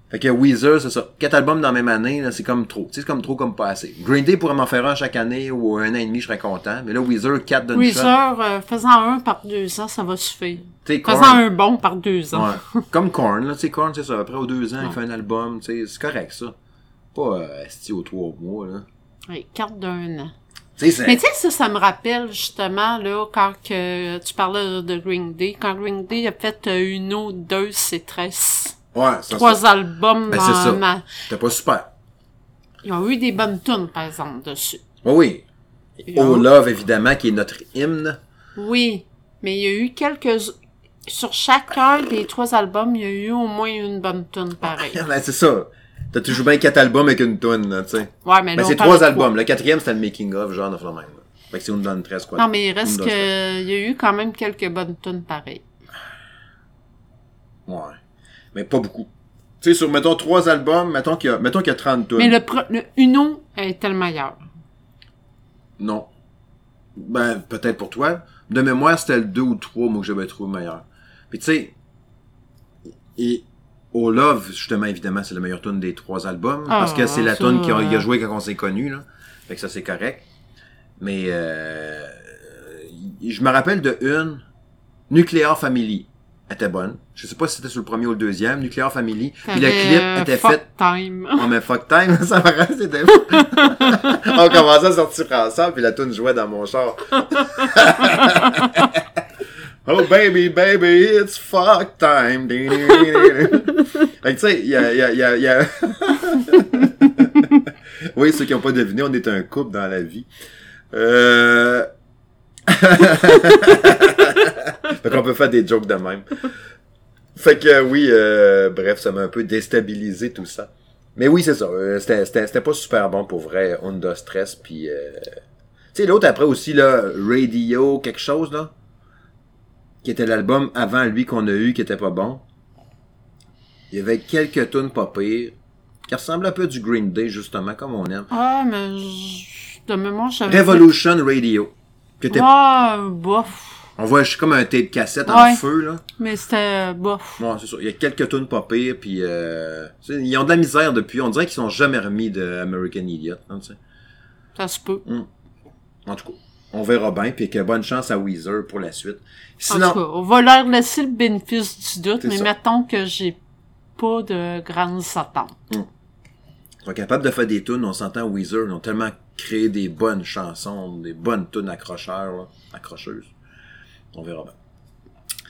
Fait que Weezer, c'est ça. Quatre albums dans la même année, là, c'est comme trop. Tu sais, c'est comme trop, comme pas assez. Green Day pourrait m'en faire un chaque année ou un an et demi, je serais content. Mais là, Weezer, quatre d'une. Weezer, euh, faisant un par deux ans, ça va suffire. Faisant Korn- un bon par deux ans. Ouais. *laughs* Comme Korn, là, tu sais, Korn, c'est ça. Après, aux deux ans, il fait un album, tu sais, c'est correct, ça. Pas, euh, esti aux trois mois, là. Oui, carte d'un an. Mais tu sais, ça, ça me rappelle justement, là, quand que tu parlais de Green Day, quand Green Day a fait une ou deux, c'est 13. Ouais, ça, Trois ça. albums Ben, dans c'est ça. ma- C'était pas super. Ils ont eu des bonnes tunes, par exemple, dessus. Oui, oui. Ils ont- Oh Love, évidemment, qui est notre hymne. Oui, mais il y a eu quelques... Sur chacun des trois albums, il y a eu au moins une bonne tune, pareil. Ben, c'est ça. T'as toujours bien quatre albums avec une là, tu sais. Ouais, mais Ben, c'est trois albums. Le quatrième, c'était le making of, genre, de la même. Fait que c'est une donne 13, quoi. Non, mais il reste que... donne 13. Il y a eu quand même quelques bonnes tunes, pareil. Ouais. Mais pas beaucoup. Tu sais, sur, mettons, trois albums, mettons qu'il y a, mettons qu'il y a 30 tonnes. Mais le, pro- le Uno était le meilleur. Non. Ben, peut-être pour toi. De mémoire, c'était le 2 ou 3, moi, que j'avais trouvé meilleur. Puis, tu sais, et Oh Love, justement, évidemment, c'est le meilleur tune des trois albums. Ah, parce que c'est la tune qu'il a, joué quand on s'est connus, là. Fait que ça, c'est correct. Mais, euh, je me rappelle de une, Nuclear Family. Était bonne. Je sais pas si c'était sur le premier ou le deuxième, Nuclear Family. Puis le clip était Fuck fait Time. *laughs* Oh, mais fuck time, *laughs* ça reste, c'était fou. *laughs* On commençait à sortir ensemble, puis la tune jouait dans mon char. oh baby, baby, it's fuck time. fait tu sais, il y a, y a, y a, y a- oui, ceux qui n'ont pas deviné, on est un couple dans la vie. Euh... fait qu'on peut faire des jokes de même. *laughs* Fait que oui, euh, bref, ça m'a un peu déstabilisé tout ça. Mais oui, c'est ça. euh, C'était, pas super bon pour vrai. Honda Stress, puis... Euh... Tu sais, l'autre après aussi, là, Radio, quelque chose, là. Qui était l'album avant lui qu'on a eu, qui était pas bon. Il y avait quelques tunes pas pires. Qui ressemblent un peu du Green Day, justement, comme on aime. Ah, mais je- de mémoire, j'avais... Revolution Radio. Était... Ouais, bof. On voit je suis comme un tape cassette en feu, là. Mais c'était bof. Ouais, c'est ça. Il y a quelques tunes pas pires, puis euh, ils ont de la misère depuis. On dirait qu'ils sont jamais remis de American Idiot. hein, tu sais. Ça se peut. En tout cas, on verra bien, puis que bonne chance à Weezer pour la suite. En Sinon, tout cas, on va leur laisser le bénéfice du doute, mais ça. mettons que j'ai pas de grandes attentes. ils sont capables de faire des tunes, on s'entend Weezer, ils ont tellement créé des bonnes chansons, des bonnes tunes accrocheurs, là, accrocheuses. On verra bien.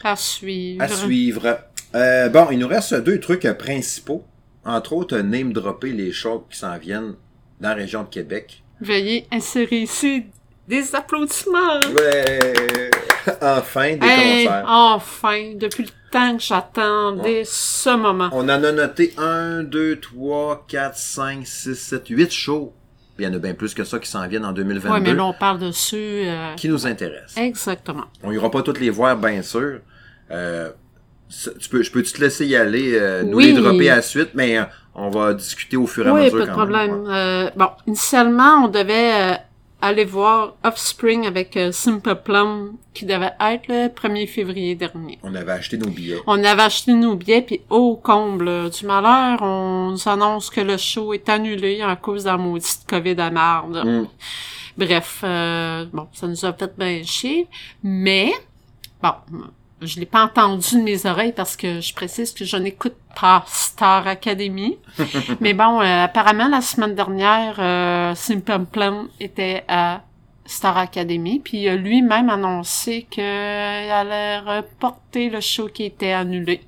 À suivre. À suivre. Euh, bon, il nous reste deux trucs principaux. Entre autres, name dropper les shows qui s'en viennent dans la région de Québec. Veuillez insérer ici des applaudissements. Ouais! *laughs* Enfin, des Hey, concerts. enfin, depuis le temps que j'attendais ce moment. On en a noté 1, 2, 3, 4, 5, 6, 7, 8 shows. Il y en a bien plus que ça qui s'en viennent en 2022. Ouais, mais là, on parle dessus. euh, Qui nous intéressent. Exactement. On ira pas toutes les voir, bien sûr. Euh, tu peux, je peux te laisser y aller, euh, nous Oui. les dropper à la suite, mais euh, on va discuter au fur et à Oui, mesure pas de problème. même. ouais. Euh, bon, initialement, on devait aller voir Offspring avec euh, Simple Plum, qui devait être le 1er février dernier. On avait acheté nos billets. On avait acheté nos billets, puis au comble du malheur, on nous annonce que le show est annulé en cause de la maudite COVID à marde. Mm. Bref, euh, bon, ça nous a fait bien chier, mais bon, je l'ai pas entendu de mes oreilles parce que je précise que je n'écoute pas Star Academy. *laughs* mais bon, euh, apparemment la semaine dernière, euh, Simple Plan était à Star Academy, puis il a lui-même annoncé qu'il allait reporter le show qui était annulé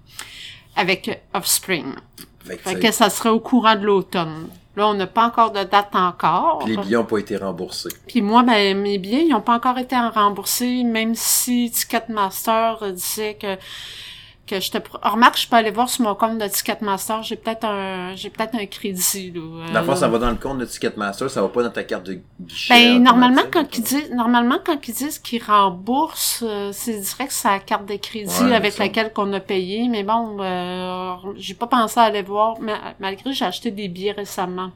avec Offspring. Fait que ça serait au courant de l'automne. Là, on n'a pas encore de date encore. puis les billets n'ont pas été remboursés. Puis moi, ben, mes billets, ils n'ont pas encore été remboursés, même si Ticketmaster disait que que j'étais... pro- Remarque, je peux aller voir sur mon compte de Ticketmaster, j'ai peut-être un j'ai peut-être un crédit, là. Euh, Dans le fond, ça va dans le compte de Ticketmaster, ça va pas dans ta carte de guichet. Ben, normalement, quand ils disent, normalement, quand ils disent qu'ils remboursent, euh, c'est direct la carte de crédit Ouais, avec laquelle qu'on a payé. Mais bon, euh, j'ai pas pensé à aller voir, malgré que j'ai acheté des billets récemment.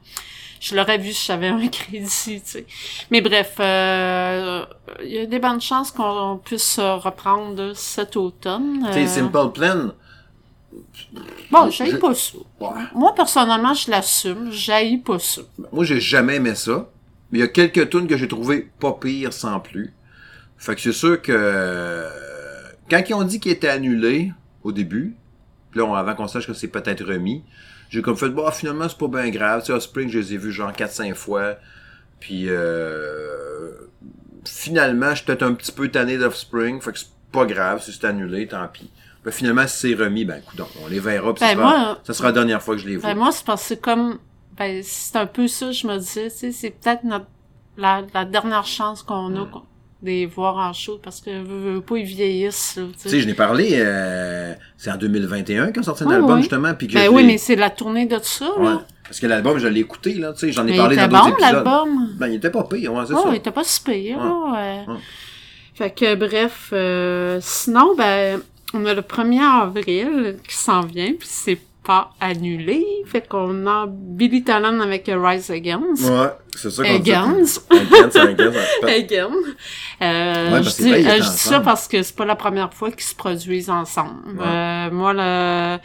Je l'aurais vu si j'avais un crédit, tu sais. Mais bref, euh, il y a des bonnes chances qu'on puisse reprendre cet automne. Tu sais, Euh, Simple Plan, bon, je- j'haïs pas ça. ouais. Moi, personnellement, je l'assume. J'haïs pas ça. moi, j'ai jamais aimé ça. Mais il y a quelques tunes que j'ai trouvé pas pire sans plus. Fait que c'est sûr que euh, quand ils ont dit qu'il était annulé au début, puis là, on- avant qu'on sache que c'est peut-être remis, j'ai comme fait, bah, finalement, c'est pas bien grave. Tu sais, Spring, je les ai vus genre 4-5 fois. Puis, euh, finalement, peut-être un petit peu tanné d'Offspring. Fait que c'est pas grave si c'est annulé, tant pis. Ben, finalement, si c'est remis, ben, écoute, on les verra. Ben, ça, sera, moi, ça sera la dernière fois que je les vois. Ben, moi, c'est parce que c'est comme, ben, c'est un peu ça, je me disais, tu sais, c'est peut-être notre, la, la dernière chance qu'on Hmm. a qu'on- de les voir en show, parce que, veux, veux pas, ils vieillissent, tu sais. je n'ai parlé, euh, c'est en 2021 qu'ils ont sorti un Ah, album, oui. justement, puis que Ben oui, l'ai- mais c'est la tournée de ça, Ouais. là. Parce que l'album, je l'ai écouté, là, tu sais, j'en ai Mais parlé dans d'autres bon, épisodes. l'album. Ben, il était pas pire, ouais, c'est Oh, ça. il était pas si pire, Ouais. là, ouais. Ouais. Fait que, bref, euh, sinon, ben, on a le 1er avril qui s'en vient, puis c'est pas annulé. Fait qu'on a Billy Talent avec Rise Against. Ouais, c'est ça qu'on dit. Against. *laughs* Against. Again. *laughs* Euh, je dis, vrai, euh, je dis ça parce que c'est pas la première fois qu'ils se produisent ensemble. Ouais. Euh, moi, le,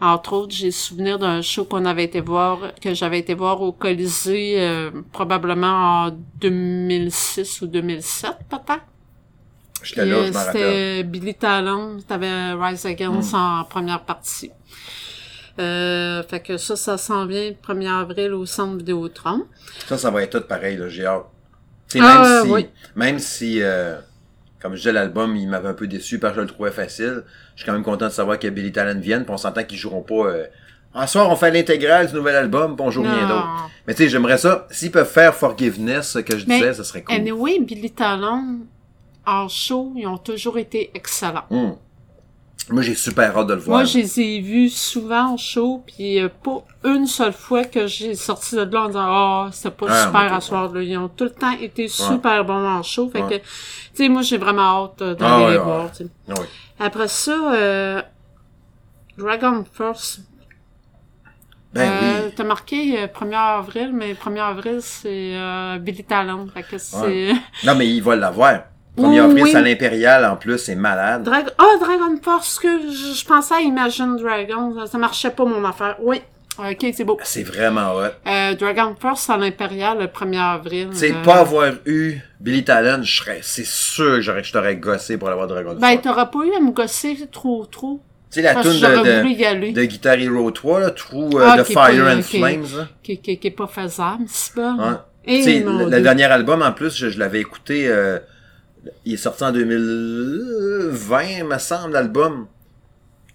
entre autres, j'ai souvenir d'un show qu'on avait été voir, que j'avais été voir au Colisée, euh, probablement en 2006 ou 2007, peut-être. J'étais là, je. C'était Billy Talent, t'avais Rise Against en première partie. Euh, fait que ça, ça s'en vient le 1er avril au centre Vidéotron. Ça, ça va être tout pareil, là, j'ai hâte. Ah, même si, oui. même si, euh, comme je disais, l'album, il m'avait un peu déçu parce que je le trouvais facile, je suis quand même content de savoir que Billy Talent vienne, puis on s'entend qu'ils joueront pas, euh, en soir, on fait l'intégrale du nouvel album, puis on joue rien d'autre. Mais tu sais, j'aimerais ça, s'ils peuvent faire Forgiveness, que je Mais, disais, ça serait cool. Anyway, Billy Talent, en show, ils ont toujours été excellents. Hum. Moi, j'ai super hâte de le voir. Moi, je les ai vus souvent en show, puis euh, pas une seule fois que j'ai sorti de là en disant « Ah, c'était pas Ah, super à soir. » là. Ils ont tout le temps été super bons en show. Fait Ouais. que, tu sais, moi, j'ai vraiment hâte euh, d'aller Ah, ouais, les ouais. voir. Ah oui. Après ça, euh, Dragon Force. Ben euh, oui. T'as marqué euh, 1er avril, mais 1er avril, c'est euh, Billy Talent. Fait que c'est... Ouais. Non, mais il va l'avoir. 1er Oui, avril, oui. c'est à l'Impérial, en plus, c'est malade. Drag... Ah, Dragon Force, que je, je pensais à Imagine Dragon. Ça, ça marchait pas, mon affaire. Oui. Ok, c'est beau. C'est vraiment hot. Euh, Dragon Force à l'Impérial le 1er avril. Tu sais, Euh, pas avoir eu Billy Talent, je serais, c'est sûr que j'aurais, je t'aurais gossé pour avoir Dragon Ben, Force. t'auras pas eu à me gosser trop, trop. Tu sais, la tune de, de, de Guitar Hero 3, là, True euh, Ah, pas- Fire and. Flames, là. Qui, qui, qui est pas faisable, c'est pas. Et mon le, dernier album, en plus, je, je l'avais écouté, euh, il est sorti en 2020, me semble, l'album.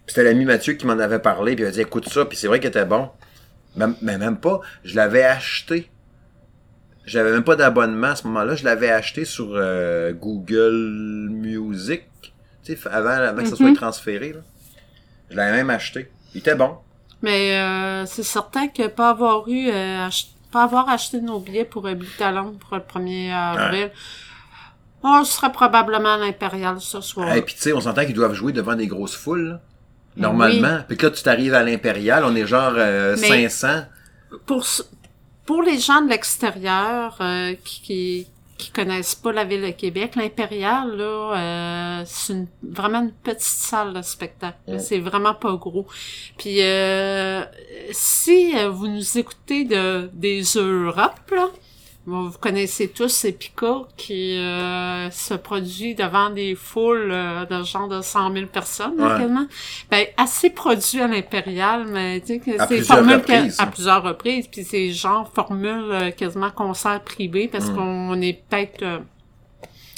C'était l'ami Mathieu qui m'en avait parlé, puis il a dit, écoute ça, puis c'est vrai qu'il était bon. Mais même pas, je l'avais acheté. J'avais même pas d'abonnement à ce moment-là, je l'avais acheté sur euh, Google Music, tu sais, avant, avant que ça soit Mhm. transféré, là. Je l'avais même acheté. Il était bon. Mais euh, c'est certain que pas avoir eu euh, ach- pas avoir acheté nos billets pour Billy Talent pour le 1er avril, on serait probablement à l'Impérial ce soir. Et puis tu sais, on s'entend qu'ils doivent jouer devant des grosses foules, là. Normalement. Puis que là, tu t'arrives à l'Impérial, on est genre euh, Mais- 500. pour pour les gens de l'extérieur euh, qui, qui qui connaissent pas la ville de Québec, l'Impérial là, euh, c'est une, vraiment une petite salle de spectacle. C'est vraiment pas gros. Puis euh, si euh, vous nous écoutez de des Europes là, Bon, vous connaissez tous Pika qui euh, se produit devant des foules euh, de genre de 100 000 personnes, Ouais. actuellement. Ben, assez produit à l'impérial, mais tu sais c'est formule reprises. à plusieurs reprises, puis c'est genre formule euh, quasiment concert privé parce Mm. qu'on est peut-être euh,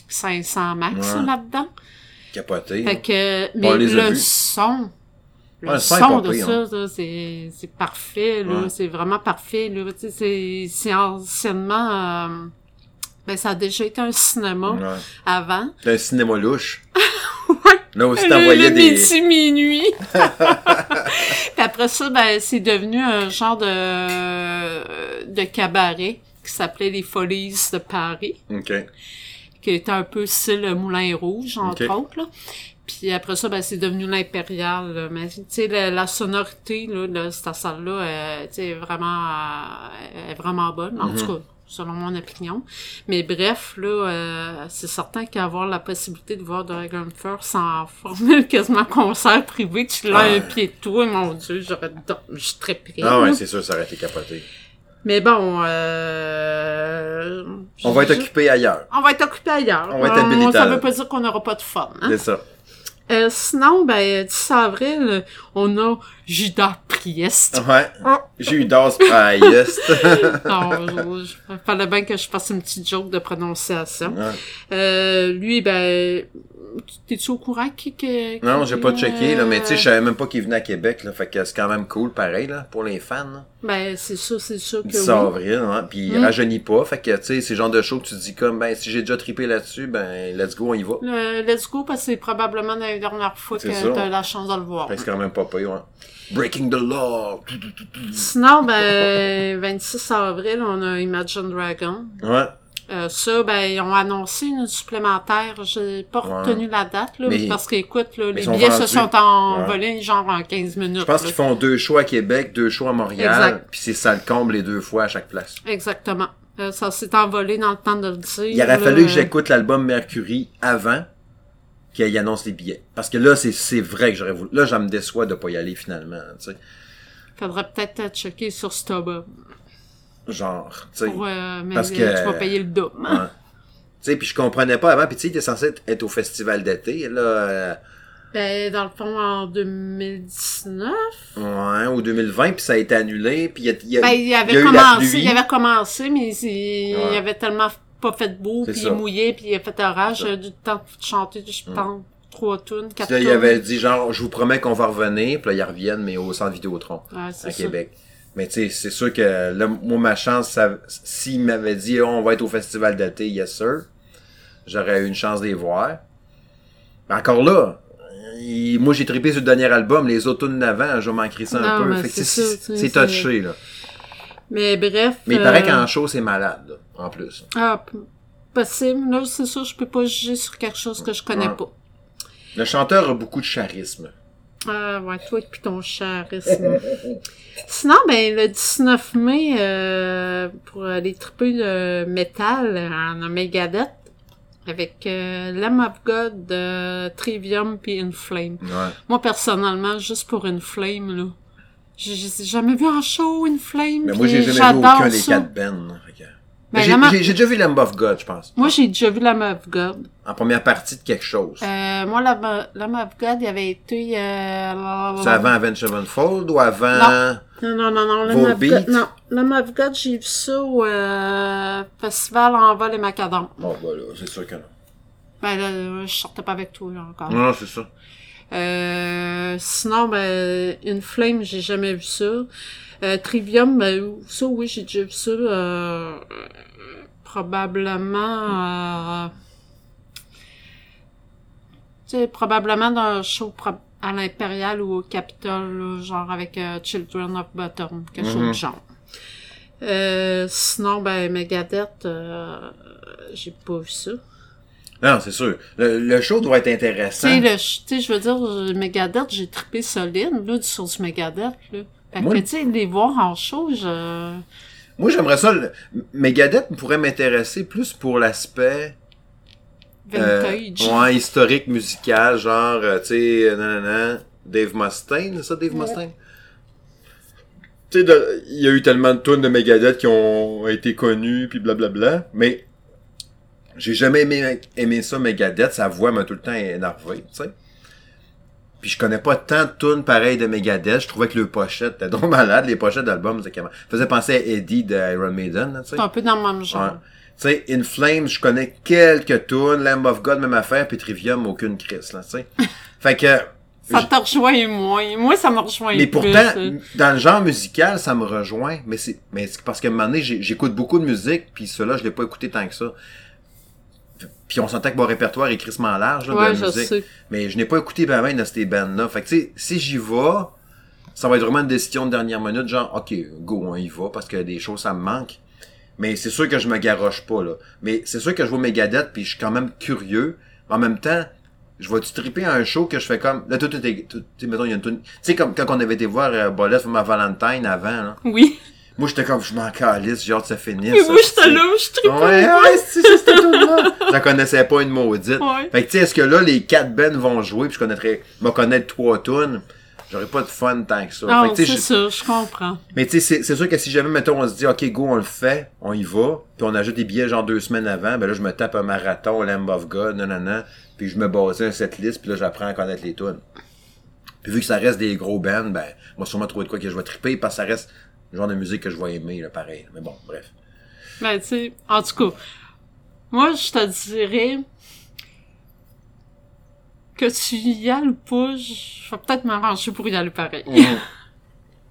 500 max Ouais. là-dedans. Capoté. Fait que, mais le son, le Ouais, son de ça, hein. c'est, c'est parfait, là. Ouais. C'est vraiment parfait, là. Tu sais, c'est, c'est anciennement, euh, ben, ça a déjà été un cinéma Ouais. avant. C'est un cinéma louche. *laughs* Ouais. Là aussi, t'envoyais des... midi minuit. *laughs* Puis après ça, ben, c'est devenu un genre de, de cabaret qui s'appelait les Folies de Paris. OK. qui était un peu style Moulin Rouge, entre autres. Là. Puis après ça, ben, c'est devenu l'Impérial. Mais tu sais, la, la sonorité là, de cette salle-là, euh, tu sais, vraiment, euh, est vraiment bonne. En Mhm. tout cas, selon mon opinion. Mais bref, là, euh, c'est certain qu'avoir la possibilité de voir Dragon First en formule *laughs* quasiment concert privé, tu l'as Ah un pied de toi, mon Dieu, j'aurais je très prêt. Ah ouais, c'est sûr, ça aurait été capoté. Mais bon, euh... On va être occupé ailleurs. on va être occupé ailleurs. On va être Euh, habilité Ça veut pas dire qu'on n'aura pas de fun. Hein? C'est ça. Euh, sinon, ben, 10 avril, on a Judas Priest. Ouais. Oh. Judas *laughs* Priest. Non, je, je, fallait bien que je fasse une petite joke de prononciation. Ouais. Euh, lui, ben, t'es-tu au courant qui, qui Non, j'ai pas checké, là, mais tu sais, je euh, savais même pas qu'il venait à Québec, là. Fait que c'est quand même cool, pareil, là, pour les fans, là. Ben, c'est sûr, c'est sûr que 10 oui. avril, hein. Puis il Mm. rajeunit pas. Fait que, tu sais, c'est le genre de show que tu te dis comme, ben, si j'ai déjà trippé là-dessus, ben, let's go, on y va. Le Let's Go, parce que c'est probablement la dernière fois que t'as la chance de le voir. C'est quand même pas pire, ouais. Breaking the law. Sinon, ben, *laughs* 26 avril, on a Imagine Dragon. Ouais. Euh, ça, ben, ils ont annoncé une supplémentaire. J'ai pas Ouais. retenu la date, là, Mais- parce qu'écoute, là, les billets se sont envolés genre en 15 minutes. Je pense qu'ils font deux shows à Québec, deux shows à Montréal. Puis c'est ça le comble les deux fois à chaque place. Exactement. Euh, ça s'est envolé dans le temps de le dire. Il aurait là. fallu que j'écoute l'album Mercury avant qu'il annonce les billets. Parce que là, c'est, c'est vrai que j'aurais voulu. Là, ça me déçoit de pas y aller finalement, tu sais. Faudrait peut-être checker sur Stubhub. Genre, tu sais. Pour, euh, mais Parce que- tu vas payer le double. hein. Ouais. Tu sais, puis je comprenais pas avant. Puis tu sais, il était censé être au festival d'été, là. euh, Ben, dans le fond, en 2019. ouais, ou 2020, puis ça a été annulé. Puis il y a, il y a- Ben, il il y a avait commencé, il avait commencé, mais il, Ouais. il avait tellement pas fait beau, puis il mouillait, puis il a fait orage. J'ai du temps de chanter, je pense, trois tunes, quatre là, il tunes. avait dit genre, je vous promets qu'on va revenir. Puis là, ils reviennent, mais au centre Vidéotron. Ouais, à ça. Québec. Mais tu sais, c'est sûr que là, moi, ma chance, ça- s'il m'avait dit, Oh, on va être au festival d'été, yes sir, j'aurais eu une chance de les voir. Mais encore là, il- moi, j'ai trippé sur le dernier album, les autos d'avant, je vais m'en crisser un Non, peu. c'est ça, touché, là. Mais bref. Mais il paraît euh, qu'en show, c'est malade, là, en plus. Ah, possible. Là, c'est sûr, je peux pas juger sur quelque chose que je connais Ouais. pas. Le chanteur a beaucoup de charisme. Ah, ouais, toi et ton charisme. Sinon, ben, le 19 mai, euh, pour les tripeux de métal, on a Megadeth, avec euh, Lamb of God, euh, Trivium puis Inflame. Ouais. Moi, personnellement, juste pour Inflame, là, j'ai jamais vu en show Inflame, Mais moi, puis j'ai jamais vu aucun des quatre bands. là, fait que- Ben, J'ai déjà vu Lamb of God, je pense. Moi, j'ai déjà vu Lamb of God. En première partie de quelque chose. Euh, moi, Lamb Lamb of God, il avait été... Euh... C'est avant Avenged Sevenfold ou avant... Non, non, non, non, of Volbeat? God, non. Lamb of God, j'ai vu ça au euh, Festival en vol et Macadam. Bon, voilà, c'est sûr que non. Ben là, je sortais pas avec toi, là, encore. Non, c'est ça. Euh, sinon, ben, une flame, j'ai jamais vu ça. Euh, Trivium, ben, ça, oui, j'ai déjà vu ça. Euh, probablement... Euh, tu sais, probablement dans un show à l'Impérial ou au Capitole, genre avec euh, Children of Bottom, quelque chose Mhm. du genre. Euh, sinon, ben, Megadeth, euh, j'ai pas vu ça. Non, c'est sûr. Le, le show doit être intéressant. tu sais, je veux dire, euh, Megadeth, j'ai trippé solide, là, sur du Megadeth, là. Fait Moi, que, tu sais, les voir en show, je... Moi, j'aimerais ça. le- Megadeth pourrait m'intéresser plus pour l'aspect euh, Vintage. ouais, historique musical, genre, euh, tu sais, euh, nanana, Dave Mustaine, c'est ça, Dave Ouais. Mustaine? tu sais, il y a eu tellement de tunes de Megadeth qui ont été connues, puis blablabla, mais j'ai jamais aimé, aimé ça, Megadeth, sa voix m'a tout le temps énervé, tu sais. Puis je connais pas tant de tunes pareilles de Megadeth, je trouvais que le pochette était *laughs* donc malade, les pochettes d'albums, ça faisait penser à Eddie de Iron Maiden, tu sais. C'est un peu dans le même Ouais. genre. Tu sais, In Flames, je connais quelques tunes, Lamb of God, même affaire, puis Trivium, aucune crise, là, tu sais. *laughs* fait que, Ça te rejoint moins. Moi, ça me rejoint mais pourtant, dans le genre musical, ça me rejoint, mais c'est, mais c'est parce qu'à un moment donné, j'écoute beaucoup de musique, puis cela, je l'ai pas écouté tant que ça. Puis on sentait que mon répertoire est crissement large, là, Ouais, de je musique. sais. Mais je n'ai pas écouté ben dans ces bands-là. Fait que, tu sais, si j'y vais, ça va être vraiment une décision de dernière minute, genre, OK, go, on y va, parce que des choses, ça me manque. Mais c'est sûr que je me garoche pas, là. Mais c'est sûr que je vois Megadeth, puis je suis quand même curieux. En même temps, je vais-tu triper à un show que je fais comme... Là, tout tout- Tu sais, mettons, il y a une Tu sais, comme quand on avait été voir euh, Bollet for ma Valentine avant, là. Oui. Moi, j'étais comme, je m'en calisse, j'ai hâte que ça finisse. Ça, moi, j'étais là, je tripe. Ouais, ouais, c'est ça, cette tune-là. *laughs* J'en connaissais pas une maudite. Ouais. Fait que, tu sais, est-ce que là, les quatre bands vont jouer, puis je connaîtrais, me connaître trois tunes, j'aurais pas de fun tant que ça. Non, c'est je- ça, je comprends. Mais tu sais, c'est- sûr que si jamais, mettons, on se dit, OK, go, on le fait, on y va, puis on ajoute des billets genre deux semaines avant, ben là, je me tape un marathon, Lamb of God, non, puis je me base un cette liste, puis là, j'apprends à connaître les tunes. Puis vu que ça reste des gros bands, ben, moi, sûrement trouver de quoi que je vais triper, parce que ça reste le genre de musique que je vais aimer, là, pareil. Mais bon, bref. Ben, tu sais, en tout cas, moi, je te dirais que tu y ailles ou pas, je vais peut-être m'arranger pour y aller pareil. *laughs*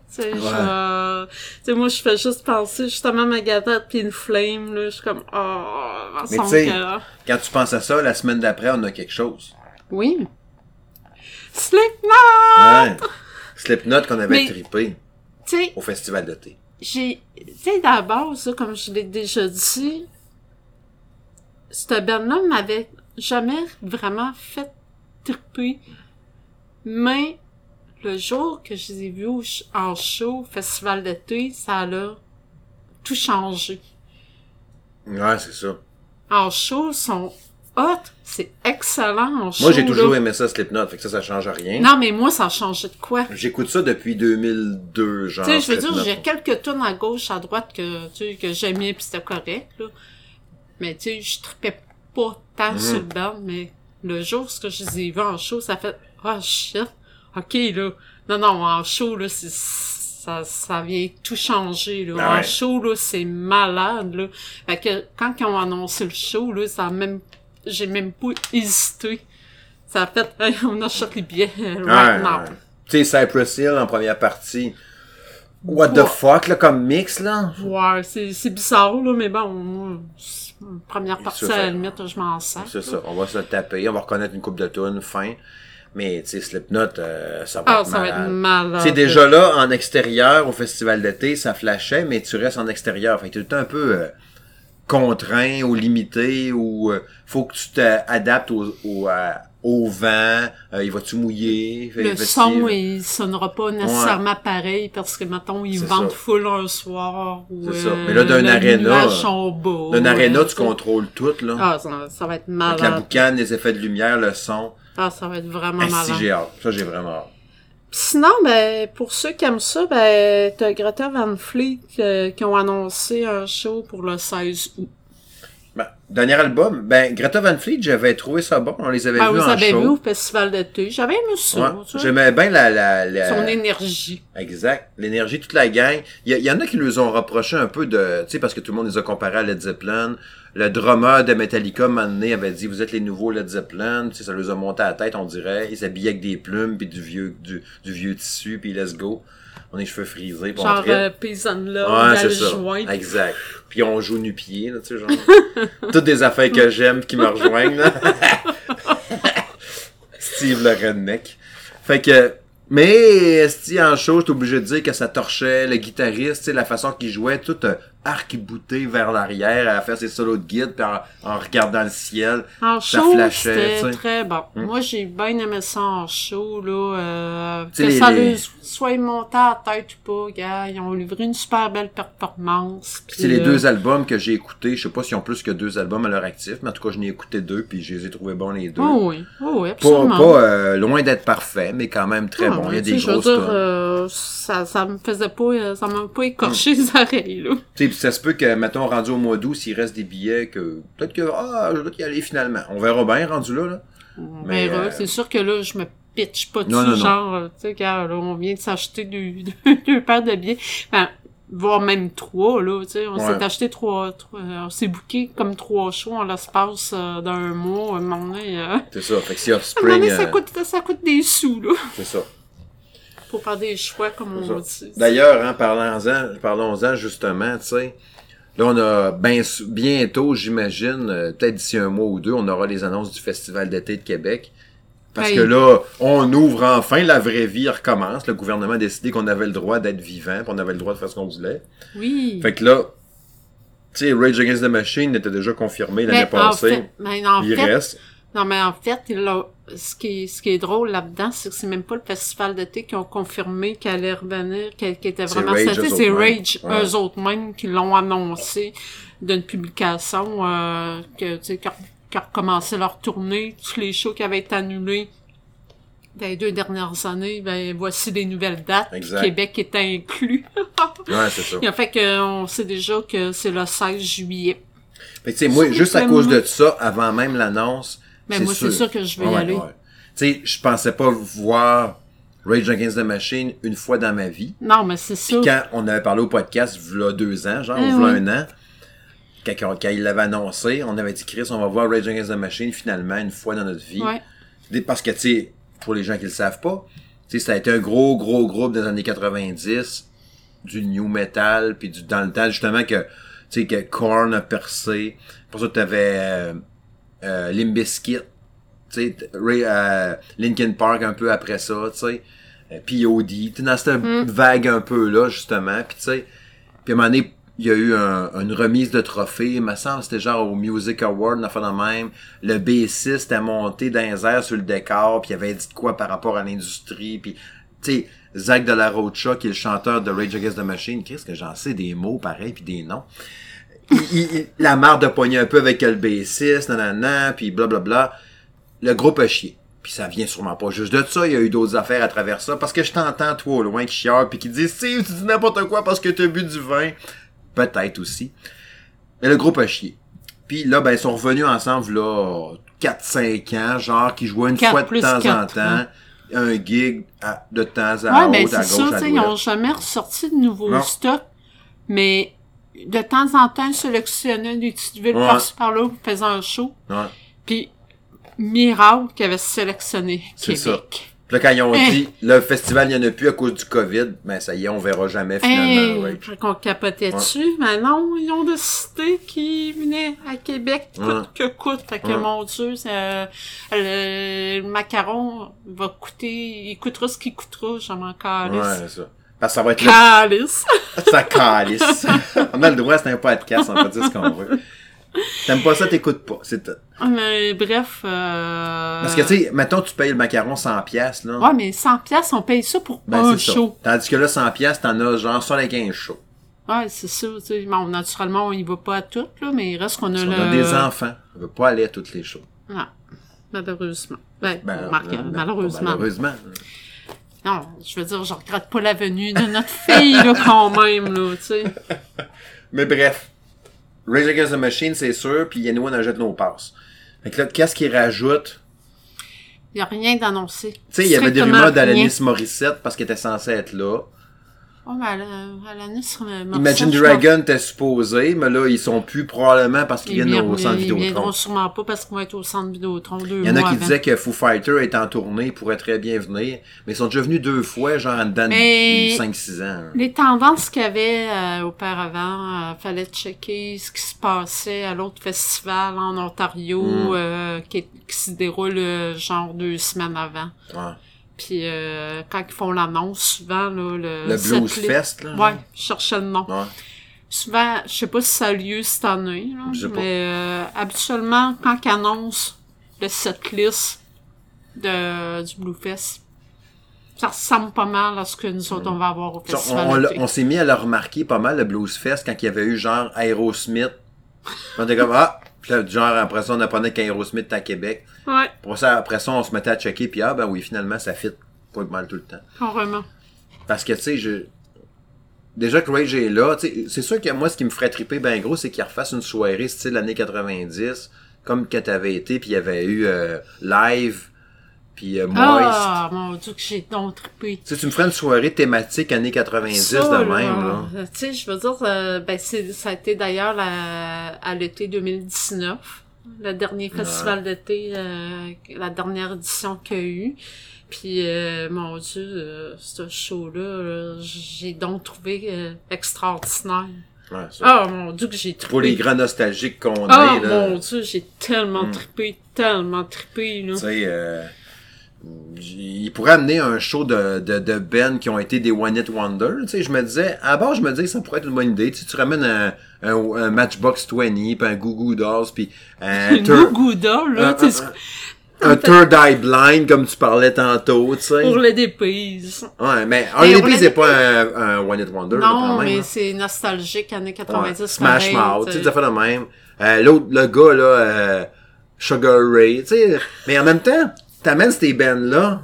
Tu sais, je vais- tu sais, moi, je fais juste penser justement à Megadeth pis une flame, là, je suis comme, oh, Mais tu sais- que... Quand tu penses à ça, la semaine d'après, on a quelque chose. Oui. Slipknot! Ouais. Slipknot qu'on avait Mais- trippé Au festival d'été. j'ai, tu sais, d'abord, ça, comme je l'ai déjà dit, ce band-là m'avait jamais vraiment fait triper. Mais, le jour que je les ai vus en show, au festival d'été, ça a tout changé. Ouais, c'est ça. En show, sont hot, c'est excellent en show. Moi, j'ai toujours là. aimé ça, Slipknot, fait que ça, ça change rien. Non, mais moi, ça a changé de quoi? J'écoute ça depuis 2002, genre. Tu sais, je veux dire, j'ai quelques tonnes à gauche, à droite que, tu sais, que j'aimais pis c'était correct, là. Mais, tu sais, je tripais pas tant Mhm. sur le band, mais le jour ce que je les ai vus en show, ça fait, oh shit, ok, là. Non, non, en show, là, c'est, ça, ça vient tout changer, là. Ah En show, là, c'est malade, là. Fait que, quand ils ont annoncé le show, là, ça a même, j'ai même pas hésité. Ça a fait, hey, on achète les billets, *laughs* right now. Tu sais, Cypress Hill en première partie. What the fuck, là, comme mix, là? Ouais, c'est, c'est bizarre, là, mais bon, première partie, à la limite, je m'en sers. C'est ça. On va se taper, on va reconnaître une coupe de tunes, fin. Mais, tu sais, Slipknot, euh, ça va Ah, être ça va être malade. sais, déjà là, en extérieur, au festival d'été, ça flashait, mais tu restes en extérieur. Fait que t'es tout le temps un peu euh, contraint ou limité ou euh, faut que tu t'adaptes au, au, euh, au vent. Euh, il va-tu mouiller? Le son, il sonnera pas nécessairement pareil parce que, mettons, ils vendent full un soir ou C'est ça. euh, Mais là, d'un aréna. D'un aréna, tu contrôles tout, là. Ah, ça, ça va être Avec la malade. boucane, les effets de lumière, le son. Ah, ça va être vraiment Ah, si, malade. j'ai hâte. Ça, j'ai vraiment hâte. Sinon, ben, pour ceux qui aiment ça, ben, t'as Greta Van Fleet euh, qui ont annoncé un show pour le 16 août. Ben, dernier album, ben, Greta Van Fleet, j'avais trouvé ça bon. On les avait Ah, vus vous en avez show. vu au festival d'été. J'avais aimé ça. Ouais. J'aimais bien la, la, la... Son énergie. Exact. L'énergie, toute la gang. Il y, en a qui nous ont reproché un peu de, tu sais, parce que tout le monde les a comparés à Led Zeppelin. Le drummer de Metallica, un moment donné, avait dit, vous êtes les nouveaux Led Zeppelin. Tu sais, ça les a monté à la tête, on dirait. Ils s'habillaient avec des plumes, puis du vieux, du, du vieux tissu, puis let's go. On a les cheveux frisés, puis on Genre trippe. euh, Paysan Love, Ouais, c'est ça. Joint. Exact. Puis on joue nu-pied, là, tu sais, genre. *laughs* Toutes des affaires que j'aime qui me rejoignent, là. *laughs* Steve le redneck. Fait que, mais, si en show, j'étais obligé de dire que ça torchait le guitariste, tu sais, la façon qu'il jouait, tout euh, arc-bouté vers l'arrière à faire ses solos de guide puis en, en regardant le ciel. En Ça show, flashait, c'était très bon. Mm. Moi, j'ai bien aimé ça en show, là. Euh, que les- ça les- soit monté à la tête ou pas, gars. Ils ont livré une super belle performance. puis, C'est les euh, deux albums que j'ai écoutés. Je sais pas s'ils ont plus que deux albums à leur actif, mais en tout cas, je n'ai écouté deux puis je les ai trouvés bons les deux. Oh oui, oh oui, pas absolument. pas euh, loin d'être parfait, mais quand même très Ah, bon. Il y a des je veux grosses dire, euh, ça, ça me faisait pas, euh, ça m'a pas écorché les oreilles, là. Ça se peut que, mettons, rendu au mois d'août, s'il reste des billets, que peut-être que, ah, je vais y aller finalement. On verra bien, rendu là, là. On Mais, verra. euh, C'est sûr que là, je me pitch pas dessus, Non, non. genre, euh, tu sais, car là, on vient de s'acheter deux, *laughs* deux, deux paires de billets. Enfin, voire même trois, là, tu sais. On Ouais. s'est acheté trois, trois euh, on s'est booké comme trois shows en l'espace euh, d'un mois. À un moment donné, euh, C'est ça. Fait que si un moment Offspring, donné, ça coûte, ça coûte des sous, là. c'est ça. Faut faire des choix, comme on dit. D'ailleurs, hein, parlons-en, parlons-en justement, tu sais. Là, on a ben, bientôt, j'imagine, euh, peut-être d'ici un mois ou deux, on aura les annonces du Festival d'été de Québec. Parce Hey. que là, on ouvre enfin, la vraie vie recommence. Le gouvernement a décidé qu'on avait le droit d'être vivant, puis on avait le droit de faire ce qu'on voulait. Oui. Fait que là, tu sais, Rage Against the Machine était déjà confirmé l'année en passée. fait, mais en Il fait, reste. Non, mais en fait, il a- ce, qui est, ce qui est drôle là-dedans, c'est que c'est même pas le festival d'été qui ont confirmé qu'elle allait revenir, qu'elle était vraiment eux C'est. Rage, Ouais. eux autres mêmes, qui l'ont annoncé d'une publication euh, que, tu sais, qui a recommencé leur tournée, tous les shows qui avaient été annulés dans les deux dernières années, ben voici les nouvelles dates. Exact. Québec est inclus. *laughs* Ouais, c'est ça. Il a fait qu'on sait déjà que c'est le 16 juillet. Fait que, tu sais, moi, juste à cause de ça, avant même l'annonce, Mais moi, c'est sûr que je vais y aller. ouais. Tu sais, je pensais pas voir Rage Against the Machine une fois dans ma vie. Non, mais c'est ça. Quand on avait parlé au podcast, v'là deux ans, genre, Eh v'là oui. un an, quand, quand il l'avait annoncé, on avait dit, Chris, on va voir Rage Against the Machine finalement une fois dans notre vie. Ouais. Parce que, tu sais, pour les gens qui le savent pas, tu sais, ça a été un gros, gros groupe des années 90, du new metal, puis du, dans le temps, justement, que, tu sais, que Korn a percé. Pour ça, t'avais, euh, euh, Limp Bizkit, tu sais, t- Ray- euh, Linkin Park un peu après ça, tu sais, euh, POD, dans cette vague un peu là, justement, puis tu sais, puis à un moment donné, il y a eu un- une remise de trophée, il me semble, c'était genre au Music Award, enfin de même. Le bassiste a monté dans les airs sur le décor, puis il avait dit de quoi par rapport à l'industrie, puis tu sais, Zach de la Rocha, qui est le chanteur de Rage Against the Machine, qu'est-ce que j'en sais des mots pareils puis des noms. Il- il- la marre de pogner un peu avec le bassiste, nanana, puis blablabla. Le groupe a chié. Puis ça vient sûrement pas juste de ça, il y a eu d'autres affaires à travers ça, parce que je t'entends, toi, au loin, qui chiale, puis qui dit « Steve, tu dis n'importe quoi parce que t'as bu du vin. » Peut-être aussi. Mais le groupe a chié. Puis là, ben, ils sont revenus ensemble, là, 4-5 ans, genre, qui jouaient une fois de temps en temps, un gig à- de temps à Ouais, ben autre, à c'est gauche, ça, à tu sais, ils droite. ont jamais ressorti de nouveaux stocks, mais de temps en temps, ils sélectionnaient des petites villes Ouais. par-ci par-là pour faire un show. Ouais. Puis Miracle qui avait sélectionné C'est Québec. Puis là, quand ils ont Hein. dit, le festival, il n'y en a plus à cause du COVID, ben ça y est, on verra jamais finalement. Hey, ouais. qu'on capotait Ouais. dessus, mais non, ils ont décidé qu'ils venaient à Québec, coûte Ouais. que coûte. Fait que mon Dieu, ça- le, le macaron va coûter, il coûtera ce qu'il coûtera, je m'en calisse. Ouais, c'est ça. Parce que ça va être le... Calice! *laughs* ça calisse. on a le droit, c'est un podcast, on peut dire ce qu'on veut. T'aimes pas ça, t'écoutes pas. C'est tout. Ah, Mais bref, euh... Parce que, tu sais, mettons, tu payes le macaron 100 pièces là. Ouais, mais 100 pièces, on paye ça pour ben, un ça. show. Tandis que là, 100 pièces t'en as genre 75 shows. Ouais, c'est ça, tu sais. Bon, naturellement, on y va pas à toutes, là, mais il reste qu'on a Si le... on a des enfants. On veut pas aller à toutes les shows. Non, malheureusement. Ben, Ben, non, malheureusement. Malheureusement. Non, je veux dire, je regrette pas la venue de notre fille, là, quand même, là, tu sais. *laughs* Mais bref. Rage Against the Machine, c'est sûr, puis Yannou, on achète nos passes. Fait que là, qu'est-ce qu'ils rajoutent? Il y a rien d'annoncé. Tu sais, il y avait des rumeurs d'Alanis Morissette parce qu'elle était censée être là. Oh, mais sur le Imagine Dragon était supposé, mais là, ils sont plus probablement parce qu'ils Ils viennent au centre Ils viendront Vidéotron. sûrement pas parce qu'on va être au centre Vidéotron deux Il y en a qui avant. disaient que Foo Fighter est en tournée, pourrait très bien venir, mais ils sont déjà venus deux fois, genre en dedans de Mais- 5-6 ans. Les tendances qu'il y avait euh, auparavant, euh, fallait checker ce qui se passait à l'autre festival en Ontario Mm. euh, qui, qui se déroule euh, genre deux semaines avant. Ouais. Puis euh, quand ils font l'annonce, souvent là, le Le setlist- Blues Fest, là. Ouais, je cherchais le nom. Ouais. Souvent, je sais pas si ça a lieu cette année, là, Je sais pas. mais euh, habituellement, quand ils annoncent le setlist de, du Bluefest, ça ressemble pas mal à ce que nous autres, on va avoir au festival. On, on s'est mis à le remarquer pas mal, le Blues Fest, quand il y avait eu genre Aerosmith. On était comme, ah! Puis là, genre, après ça, on apprenait qu'Aerosmith était à Québec. Ouais, Pour ça, après ça, on se mettait à checker, puis ah, ben oui, finalement, ça fit pas mal tout le temps. carrément. Parce que, tu sais, je... Déjà que Rage est là, tu sais, c'est sûr que moi, ce qui me ferait triper ben gros, c'est qu'il refasse une soirée style années 90, comme que t'avais été, puis il y avait eu euh, Live, puis euh, Moist. Ah, mon dieu, que j'ai donc trippé. Tu sais, tu me ferais une soirée thématique années 90 Ça, de même, là. Tu sais, je veux dire, euh, ben, ça a été d'ailleurs la- à l'été 2019, le dernier festival d'été, euh, la dernière édition qu'il y a eu. Puis, euh, mon Dieu, euh, ce show-là, là, j'ai donc trouvé euh, extraordinaire. Ouais, ça. Ah, mon Dieu, que j'ai trippé. Pour les grands nostalgiques qu'on Ah, est, là. mon Dieu, j'ai tellement Mm. trippé, tellement trippé, là. Tu sais, euh, il pourrait amener un show de, de, de Ben qui ont été des One Hit Wonder. Tu sais, je me disais, à bord, je me disais que ça pourrait être une bonne idée. Tu, sais, tu ramènes un, un, un Matchbox 20, puis un Goo Goo Dolls, puis *laughs* un, Une Third- Gouda, là, un, tu sais, un, un Third Eye Blind, comme tu parlais tantôt, tu sais. pour le dépise. Ouais, mais un l'a- c'est pas un, un One Hit Wonder, là, Non, quand même. mais hein. c'est nostalgique, années Ouais, 90. Smash Mouth, tu sais, t'sais. ça fait de même. Euh, L'autre, le gars, là, euh, Sugar Ray, tu sais. Mais en même temps, t'amènes ces bands-là,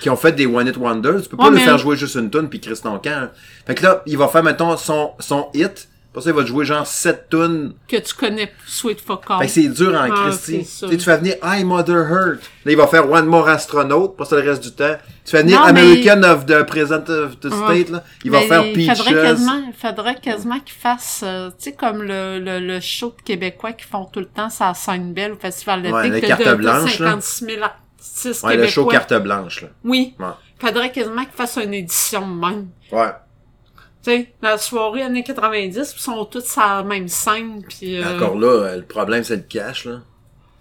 qui ont fait des One Hit Wonders, tu peux pas Ouais, le mais- faire jouer juste une tune puis Chris ton camp. Fait que là, il va faire, mettons, son, son hit, pour ça, il va te jouer genre 7 tunes. Que tu connais Sweet Fuck. Fait que c'est dur en Ah, ça. Tu fais venir I Mother Hurt. Là, il va faire One More Astronaut, pour ça le reste du temps. Tu fais venir Non, mais- American of the Present of the Ouais. State, là. Il va faire il faudrait Peaches. quasiment, il faudrait quasiment qu'ils fassent, euh, tu sais, comme le, le, le show de québécois qui font tout le temps ça scène belle au festival d'été. Ouais, que de- de blanche, là. 56 000 artistes Ouais, le show carte blanche, là. Oui. Ouais. Faudrait quasiment qu'ils fassent une édition même. Ouais. Tu sais, la soirée années 90, ils sont tous à la même scène, puis euh, Encore là, euh, le problème, c'est le cash, là.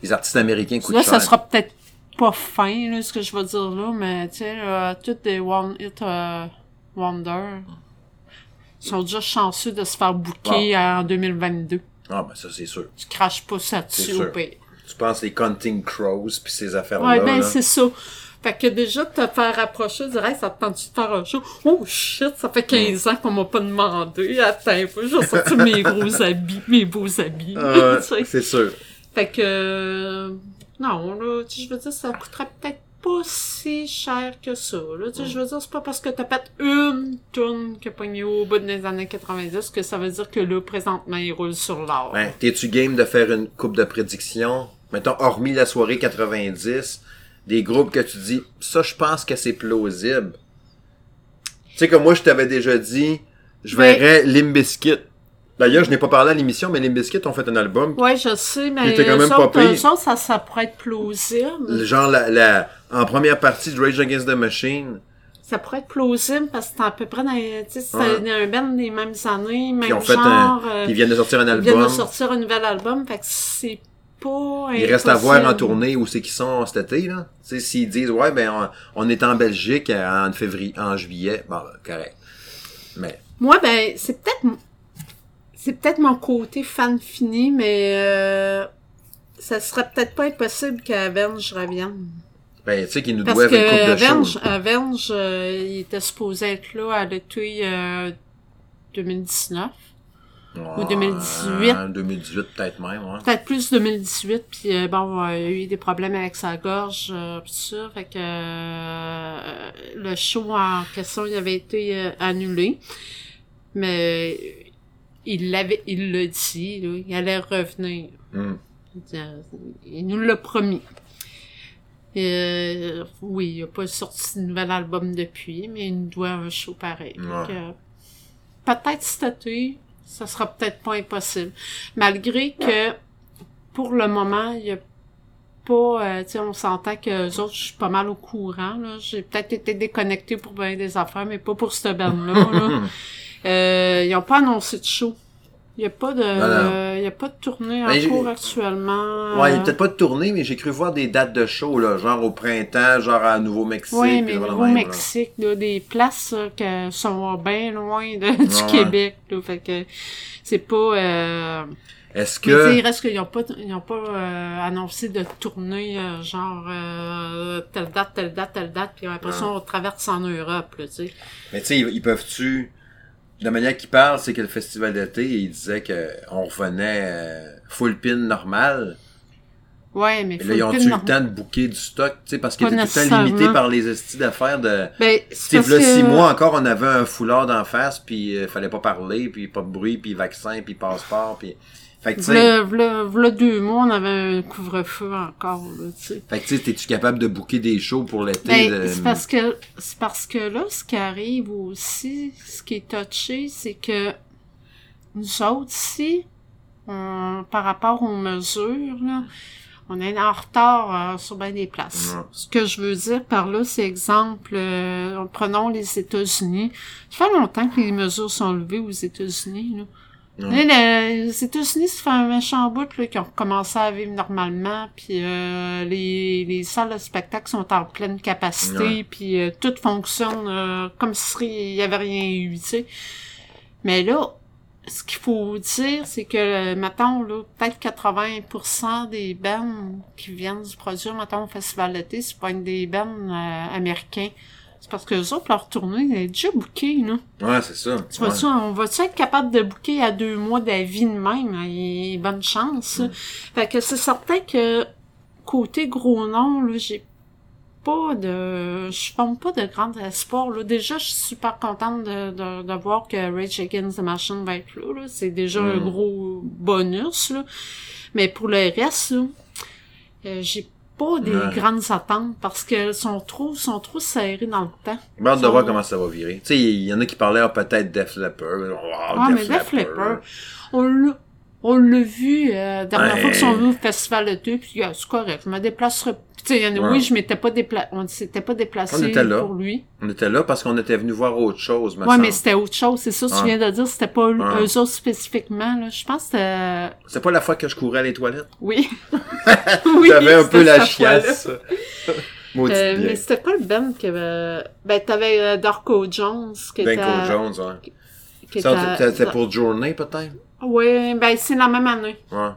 Les artistes américains coûtent Là, cher. ça sera peut-être pas fin, là, ce que je vais dire là, mais tu sais, euh, toutes des One Hit euh, Wonder sont déjà chanceux de se faire bouquer en 2022. Ah, ben ça, c'est sûr. Tu craches pas ça dessus au pire. Tu penses les Counting Crows puis ces affaires-là, Ouais, ben c'est ça. Fait que déjà, de te faire approcher, dire, hey, ça te tente de faire un show? Oh shit, ça fait 15 ans qu'on m'a pas demandé. Attends un peu, je vais sortir mes gros *laughs* habits, mes beaux habits. Ah, *laughs* c'est sûr. Fait que, euh, non, là, je veux dire, ça coûterait peut-être pas si cher que ça, là. Tu sais, je veux dire, c'est pas parce que t'as fait une tonne qui a pogné au bout des années 90 que ça veut dire que là, présentement, il roule sur l'or. Ben, t'es-tu game de faire une coupe de prédictions? Mettons, hormis la soirée 90, des groupes que tu dis, ça, je pense que c'est plausible. Tu sais, comme moi, je t'avais déjà dit, je Ben- verrais Limbiskit. D'ailleurs, je n'ai pas parlé à l'émission, mais Limbiskit ont fait un album. Ouais, je sais, mais était quand même pas pire. autres, ça, ça pourrait être plausible. Genre, la, la, en première partie de Rage Against the Machine, Ça pourrait être plausible parce que c'est à peu près dans, les- tu sais, c'est Ouais. un band des mêmes années, même qui ont fait genre. un, euh, ils viennent de sortir un ils viennent de album. sortir un nouvel album, fait que c'est pas Il reste à voir en tournée où c'est qu'ils sont cet été, là. Tu sais, s'ils disent, ouais, ben, on, on est en Belgique euh, en février, en juillet, bon, ben, correct. Mais, Moi, ben, c'est peut-être, c'est peut-être mon côté fan fini, mais euh, ça serait peut-être pas impossible qu'Avenge revienne. ben, tu sais qu'ils nous Parce doivent une coupe que de choses. Avenge, euh, il était supposé être là à l'été euh, 2019. Ou 2018. 2018, peut-être même, ouais. Peut-être plus 2018, puis euh, bon, euh, il a eu des problèmes avec sa gorge, euh, pis ça, fait que euh, le show en question, il avait été euh, annulé, mais il l'avait, il l'a dit, là, il allait revenir. Hum. Il, nous l'a promis. Et, oui, il a pas sorti de nouvel album depuis, mais il nous doit un show pareil. Ouais. peut-être cet été, ça sera peut-être pas impossible. Malgré que, pour le moment, il y a pas, euh, tu sais, on s'entend que les autres, je suis pas mal au courant, là. J'ai peut-être été déconnecté pour bien des affaires, mais pas pour cette bande-là, là. *laughs* Euh, ils ont pas annoncé de show. Il n'y a pas de, Voilà. il y a pas de tournée en Ben, cours actuellement. Ouais, il y a peut-être pas de tournée, mais j'ai cru voir des dates de show, là, genre au printemps, genre à Nouveau-Mexique. Oui, mais voilà au même, là. Mexique, là, des places là, qui sont bien loin de, *laughs* du Ouais. Québec. Là, fait que c'est pas... Euh... Est-ce Mais que... il reste qu'ils n'ont pas, ils ont pas euh, annoncé de tournée euh, genre euh, telle date, telle date, telle date, puis après ça, on traverse en Europe, là, tu sais. Mais tu sais, ils ils peuvent-tu... La manière qu'ils parlent, c'est que le festival d'été, ils disaient que on revenait euh, full pin normal. Ouais, mais faut là, ils pin eu le temps de booker du stock, tu sais, parce Pas t'es tout le temps nécessairement. limité par les estis d'affaires de... Ben, c'est là, que... six mois encore, on avait un foulard d'en face, puis euh, fallait pas parler, puis pas de bruit, puis vaccin, puis passeport, puis... Fait que, V'là, v'là, v'là deux mois, on avait un couvre-feu encore, là, tu sais. fait que, tu sais, t'es-tu capable de booker des shows pour l'été? Ben, de- c'est parce que c'est parce que là, ce qui arrive aussi, ce qui est touché, c'est que nous autres ici, on- par rapport aux mesures, là, on est en retard euh, sur bien des places. Ce que je veux dire par là, c'est exemple, euh, prenons les États-Unis. Ça fait longtemps que les mesures sont levées aux États-Unis. Là. Ouais. Là, les États-Unis, ça fait un méchant bout là, qui ont commencé à vivre normalement, puis euh, les, les salles de spectacle sont en pleine capacité, Ouais. puis euh, tout fonctionne euh, comme s'il y avait rien eu, tu sais. Mais là, ce qu'il faut dire, c'est que, mettons, là, peut-être 80% des bands qui viennent du produire, mettons, au Festival d'été, c'est pas une des bands euh, américains. C'est parce que les autres, leur tournée est déjà bookée, là. Ouais, c'est ça. Tu Ouais. vois-tu, on va-tu être capable de booker à deux mois d'avis de même? Et bonne chance. Mm. Fait que c'est certain que côté gros nom, là, j'ai pas de... Je forme pas de grand espoir. Là. Déjà, je suis super contente de, de, de voir que Rage Against the Machine va être là. là. C'est déjà un Mm. gros bonus. Là. Mais pour le reste, là, euh, j'ai pas des Ouais. grandes attentes parce qu'elles sont trop, sont trop serrées dans le temps. J'ai hâte de voir comment ça va virer. Tu sais, il y en a qui parlaient ah, peut-être Def Leppard. Oh, Ah, mais Def Leppard, on l'a, on l'a vu, euh, dernière Ouais. fois qu'ils sont venus au festival de deux, puis euh, c'est correct, je me déplacerai. Tu sais, Ouais. oui, je m'étais pas déplacé, on s'était pas déplacé était pour lui. On était là parce qu'on était venu voir autre chose, semble. mais c'était autre chose, c'est ça, tu Ouais. viens de dire, c'était pas eux Ouais. autres spécifiquement, là. Je pense que c'était, C'est pas la fois que je courais à les toilettes? oui. *laughs* oui, J'avais un peu la chiasse. *laughs* Euh, mais c'était pas le Ben qui avait, ben, t'avais euh, Darko Jones, qui était, Benko Jones, ouais. était- c'était- C'était pour Journey, peut-être? Oui, ben, c'est la même année. Ouais.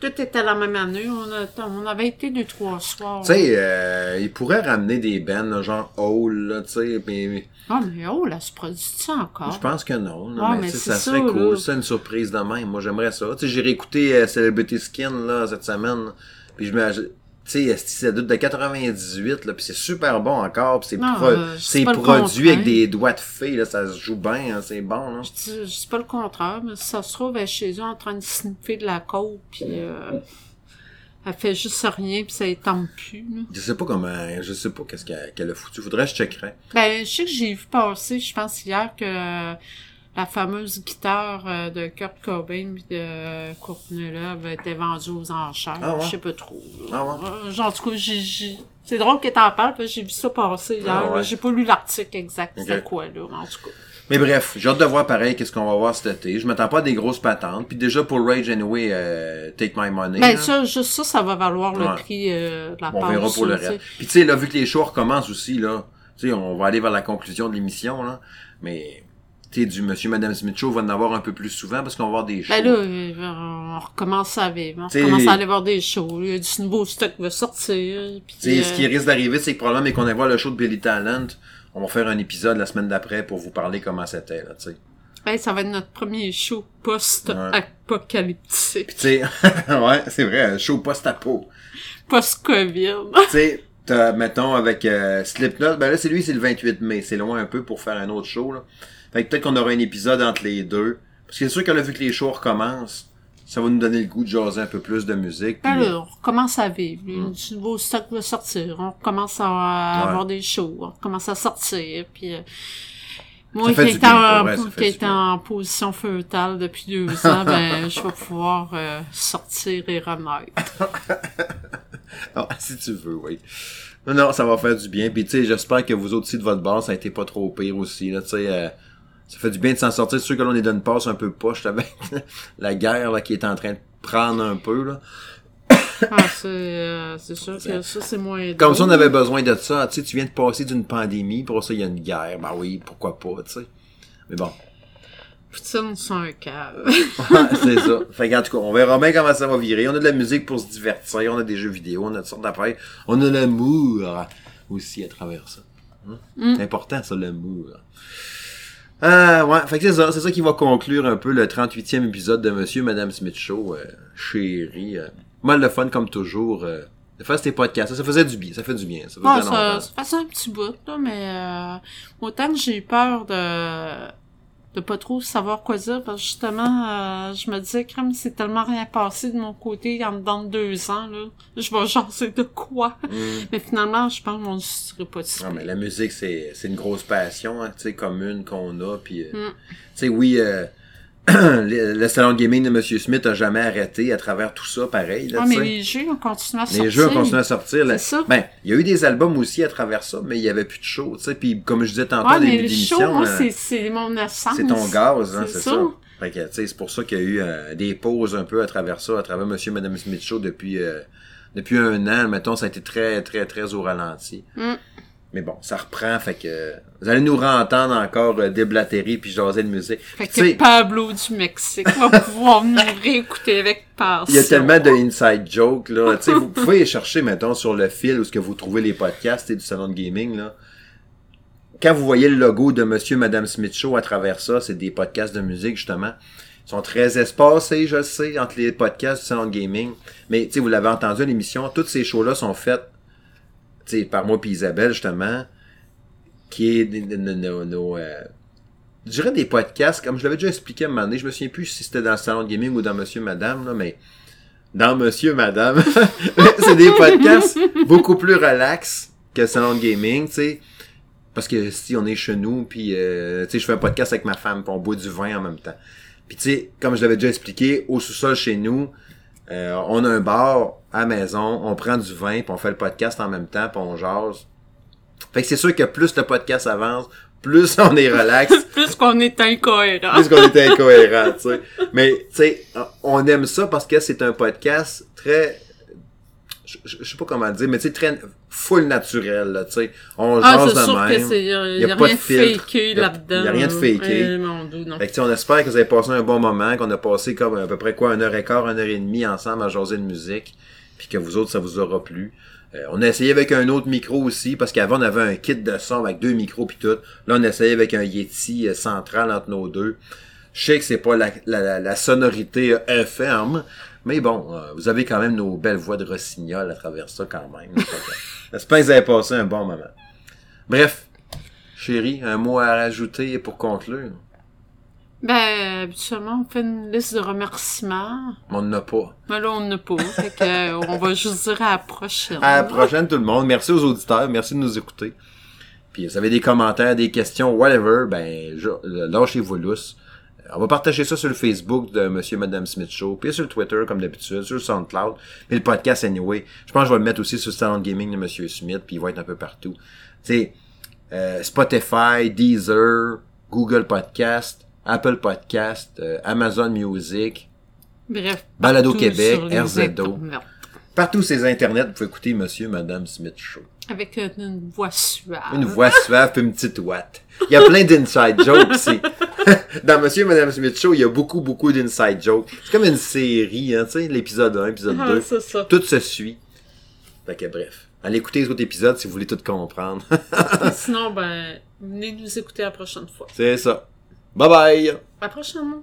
Tout était la même année. On, a, on avait été deux, trois soirs. Tu sais, euh, ils pourraient ramener des là, genre Hole, là, tu sais, mais Ah, mais oh, là, se produit-tu encore? je pense que non. là, Ah, mais mais ça ça, serait cool, là. ça, une surprise de même. Moi, j'aimerais ça. Tu sais, j'ai réécouté euh, Celebrity Skin, là, cette semaine, puis je me... Tu sais, c'est de 98, là, puis c'est super bon encore, puis c'est pro- euh, produit avec des doigts de fée, là, ça se joue bien, hein, c'est bon, là. Je dis, pas le contraire, mais ça se trouve, elle est chez eux en train de sniffer de la côte, puis euh, elle fait juste rien, puis ça tombe plus. Là. Je sais pas comment, je sais pas qu'est-ce qu'elle a foutu. Faudrait que je checkerais. Ben, je sais que j'ai vu passer, je pense hier, que la fameuse guitare euh, de Kurt Cobain puis de Courtney Love était vendue aux enchères. Ah ouais? Je sais pas trop. Ah ouais? Euh, genre, en tout cas, j'ai... C'est drôle que t'en parles, parce que j'ai vu ça passer hier. Ah ouais? J'ai pas lu l'article exact, c'est quoi, là, en tout cas? Mais bref, j'ai hâte de voir pareil qu'est-ce qu'on va voir cet été. Je m'attends pas à des grosses patentes. Puis déjà pour Rage Anyway, euh, Take My Money. Ben, là. ça, juste ça, ça va valoir le prix euh, de la on passe, verra pour le reste. Puis tu sais, là, vu que les shows recommencent aussi, là, tu sais, on va aller vers la conclusion de l'émission, là. Mais, sais, du Monsieur Madame Smith Show va en avoir un peu plus souvent parce qu'on va avoir des shows. Ben là, euh, on recommence à vivre. On recommence à aller voir des shows. Il y a du nouveau stock qui va sortir. Sais, euh, ce qui risque d'arriver, c'est que probablement, mais qu'on aille voir le show de Billy Talent, on va faire un épisode la semaine d'après pour vous parler comment c'était, là, tu sais. ben, ça va être notre premier show post-apocalyptique. Tu sais, *laughs* ouais, c'est vrai, un show post-apo. Post-Covid. tu sais, t'as, mettons, avec euh, Slipknot, ben là, c'est lui, c'est le 28 mai. C'est loin un peu pour faire un autre show, là. Fait que peut-être qu'on aura un épisode entre les deux. Parce que c'est sûr que là, vu que les shows recommencent, ça va nous donner le goût de jaser un peu plus de musique. Ben puis- là, on recommence à vivre. Du nouveau stock va sortir. On recommence à Ouais. avoir des shows. On recommence à sortir. Puis, euh, moi qui bien, en, position feutale depuis deux ans, *laughs* ben, je vais pouvoir euh, sortir et renaître. *laughs* Ah, si tu veux, oui. Non, non, ça va faire du bien. Puis, tu sais, j'espère que vous autres aussi de votre bord, ça a été pas trop pire aussi, là, tu sais. euh, ça fait du bien de s'en sortir. C'est sûr que l'on est donne passe un peu poche avec *laughs* la guerre là, qui est en train de prendre un peu. Là. Ah, c'est euh, c'est sûr que ça, c'est moins *laughs* Comme ça, on avait besoin de ça. Tu sais, tu viens de passer d'une pandémie, pour ça, il y a une guerre. Ben oui, pourquoi pas, tu sais. Mais bon. Poutine, c'est un cave. *laughs* Ouais, c'est ça. Fait qu'en tout cas, on verra bien comment ça va virer. On a de la musique pour se divertir, on a des jeux vidéo, on a toutes sortes d'affaires. On a l'amour aussi à travers ça. Hein? Mm. C'est important, ça, l'amour. Ah, ouais. Fait que c'est ça. C'est ça qui va conclure un peu le 38e épisode de Monsieur et Madame Smith Show. Euh, chérie. Euh, mal de fun, comme toujours. Euh, de faire ces podcasts. Ça faisait du bien. Ça fait du bien. Ça faisait ça, ça faisait un petit bout, là, mais euh, autant que j'ai eu peur de de pas trop savoir quoi dire, parce que justement, euh, je me disais, crème, c'est tellement rien passé de mon côté en dedans de deux ans, là. Je vais jaser de quoi? Mm. Mais finalement, je pense qu'on ne serait pas si Non, mais la musique, c'est, c'est une grosse passion, hein, tu sais, commune qu'on a. Puis, euh, Mm. tu sais, oui, euh, *clears throat* le, salon de gaming de Monsieur Smith a jamais arrêté à travers tout ça, pareil. Là, Ah, mais les jeux ont continué à sortir. Les jeux ont continué à sortir. Là. C'est ça. Ben, il y a eu des albums aussi à travers ça, mais il y avait plus de show, tu sais. Puis, comme je disais tantôt mais début le de show, l'émission, moi, euh, c'est, mon essence. c'est ton gaz, hein, C'est c'est ça. ça. Fait que, c'est pour ça qu'il y a eu euh, des pauses un peu à travers ça, à travers Monsieur et Madame Smith Show depuis, euh, depuis un an. Mettons, ça a été très, très, très au ralenti. Mm. Mais bon, ça reprend, fait que vous allez nous entendre encore euh, déblatérer puis jaser de musique. Fait que Pablo du Mexique va pouvoir nous réécouter avec passion. il y a tellement de inside jokes, là. Tu sais, vous pouvez chercher, mettons, sur le fil où ce que vous trouvez les podcasts et du salon de gaming, là. Quand vous voyez le logo de Monsieur et Madame Smith Show à travers ça, c'est des podcasts de musique, justement. Ils sont très espacés, je sais, entre les podcasts du salon de gaming. Mais, tu sais, vous l'avez entendu à l'émission, toutes ces shows-là sont faites, sais, par moi puis Isabelle, justement, qui est nos, nos, euh, je dirais des podcasts, comme je l'avais déjà expliqué à un moment donné, je me souviens plus si c'était dans le salon de gaming ou dans Monsieur Madame, là, mais dans Monsieur Madame, *laughs* c'est des podcasts beaucoup plus relax que le salon de gaming, tu sais. Parce que si on est chez nous, puis euh, tu sais, je fais un podcast avec ma femme, puis on boit du vin en même temps. Puis tu sais, comme je l'avais déjà expliqué, au sous-sol chez nous, euh, on a un bar à la maison, on prend du vin, puis on fait le podcast en même temps, puis on jase. Fait que c'est sûr que plus le podcast avance, plus *laughs* on est relax, *laughs* Plus qu'on est incohérent. plus qu'on est incohérent, tu sais. Mais, tu sais, on aime ça parce que c'est un podcast très... Je, je- je sais pas comment dire, mais tu sais, très full naturel, là, tu sais. On Ah, jase de sûr même. que il y a, a rien de faké là-dedans. y a rien de faké. Fait que, on espère que vous avez passé un bon moment, qu'on a passé comme à peu près quoi, une heure et quart, une heure et demie ensemble à jaser de musique, puis que vous autres, ça vous aura plu. Euh, on a essayé avec un autre micro aussi, parce qu'avant, on avait un kit de son avec deux micros puis tout. Là, on a essayé avec un Yeti euh, central entre nos deux. Je sais que c'est pas la, la, la- la sonorité euh, FM, mais bon, euh, vous avez quand même nos belles voix de rossignol à travers ça quand même. *laughs* J'espère que vous avez passé un bon moment. Bref, chérie, un mot à rajouter pour conclure? Ben, habituellement, on fait une liste de remerciements. On n'en a pas. Mais là, on n'a pas. fait que, euh, on va juste dire à la prochaine. À la prochaine, tout le monde. Merci aux auditeurs. Merci de nous écouter. Puis, si vous avez des commentaires, des questions, whatever, ben, lâchez-vous lousse. On va partager ça sur le Facebook de Monsieur et Madame Smith Show, puis sur le Twitter, comme d'habitude, sur le SoundCloud, mais le podcast, anyway. Je pense que je vais le mettre aussi sur le salon de gaming de Monsieur Smith, puis il va être un peu partout. Tu sais, euh, Spotify, Deezer, Google Podcast, Apple Podcast, euh, Amazon Music, Bref. Balado Québec, RZO. Partout ces internets, vous pouvez écouter Monsieur et Madame Smith Show. Avec une, voix suave. Une voix suave puis une petite ouate. Il y a plein d'inside jokes ici. *laughs* Dans Monsieur et Madame Smith Show, il y a beaucoup, beaucoup d'inside jokes. C'est comme une série, hein, tu sais, l'épisode 1, l'épisode Ah, 2. c'est ça. Tout se suit. Fait que bref. Allez écouter les autres épisodes si vous voulez tout comprendre. Et *laughs* sinon, ben, venez nous écouter la prochaine fois. C'est ça. Bye bye! À la prochaine.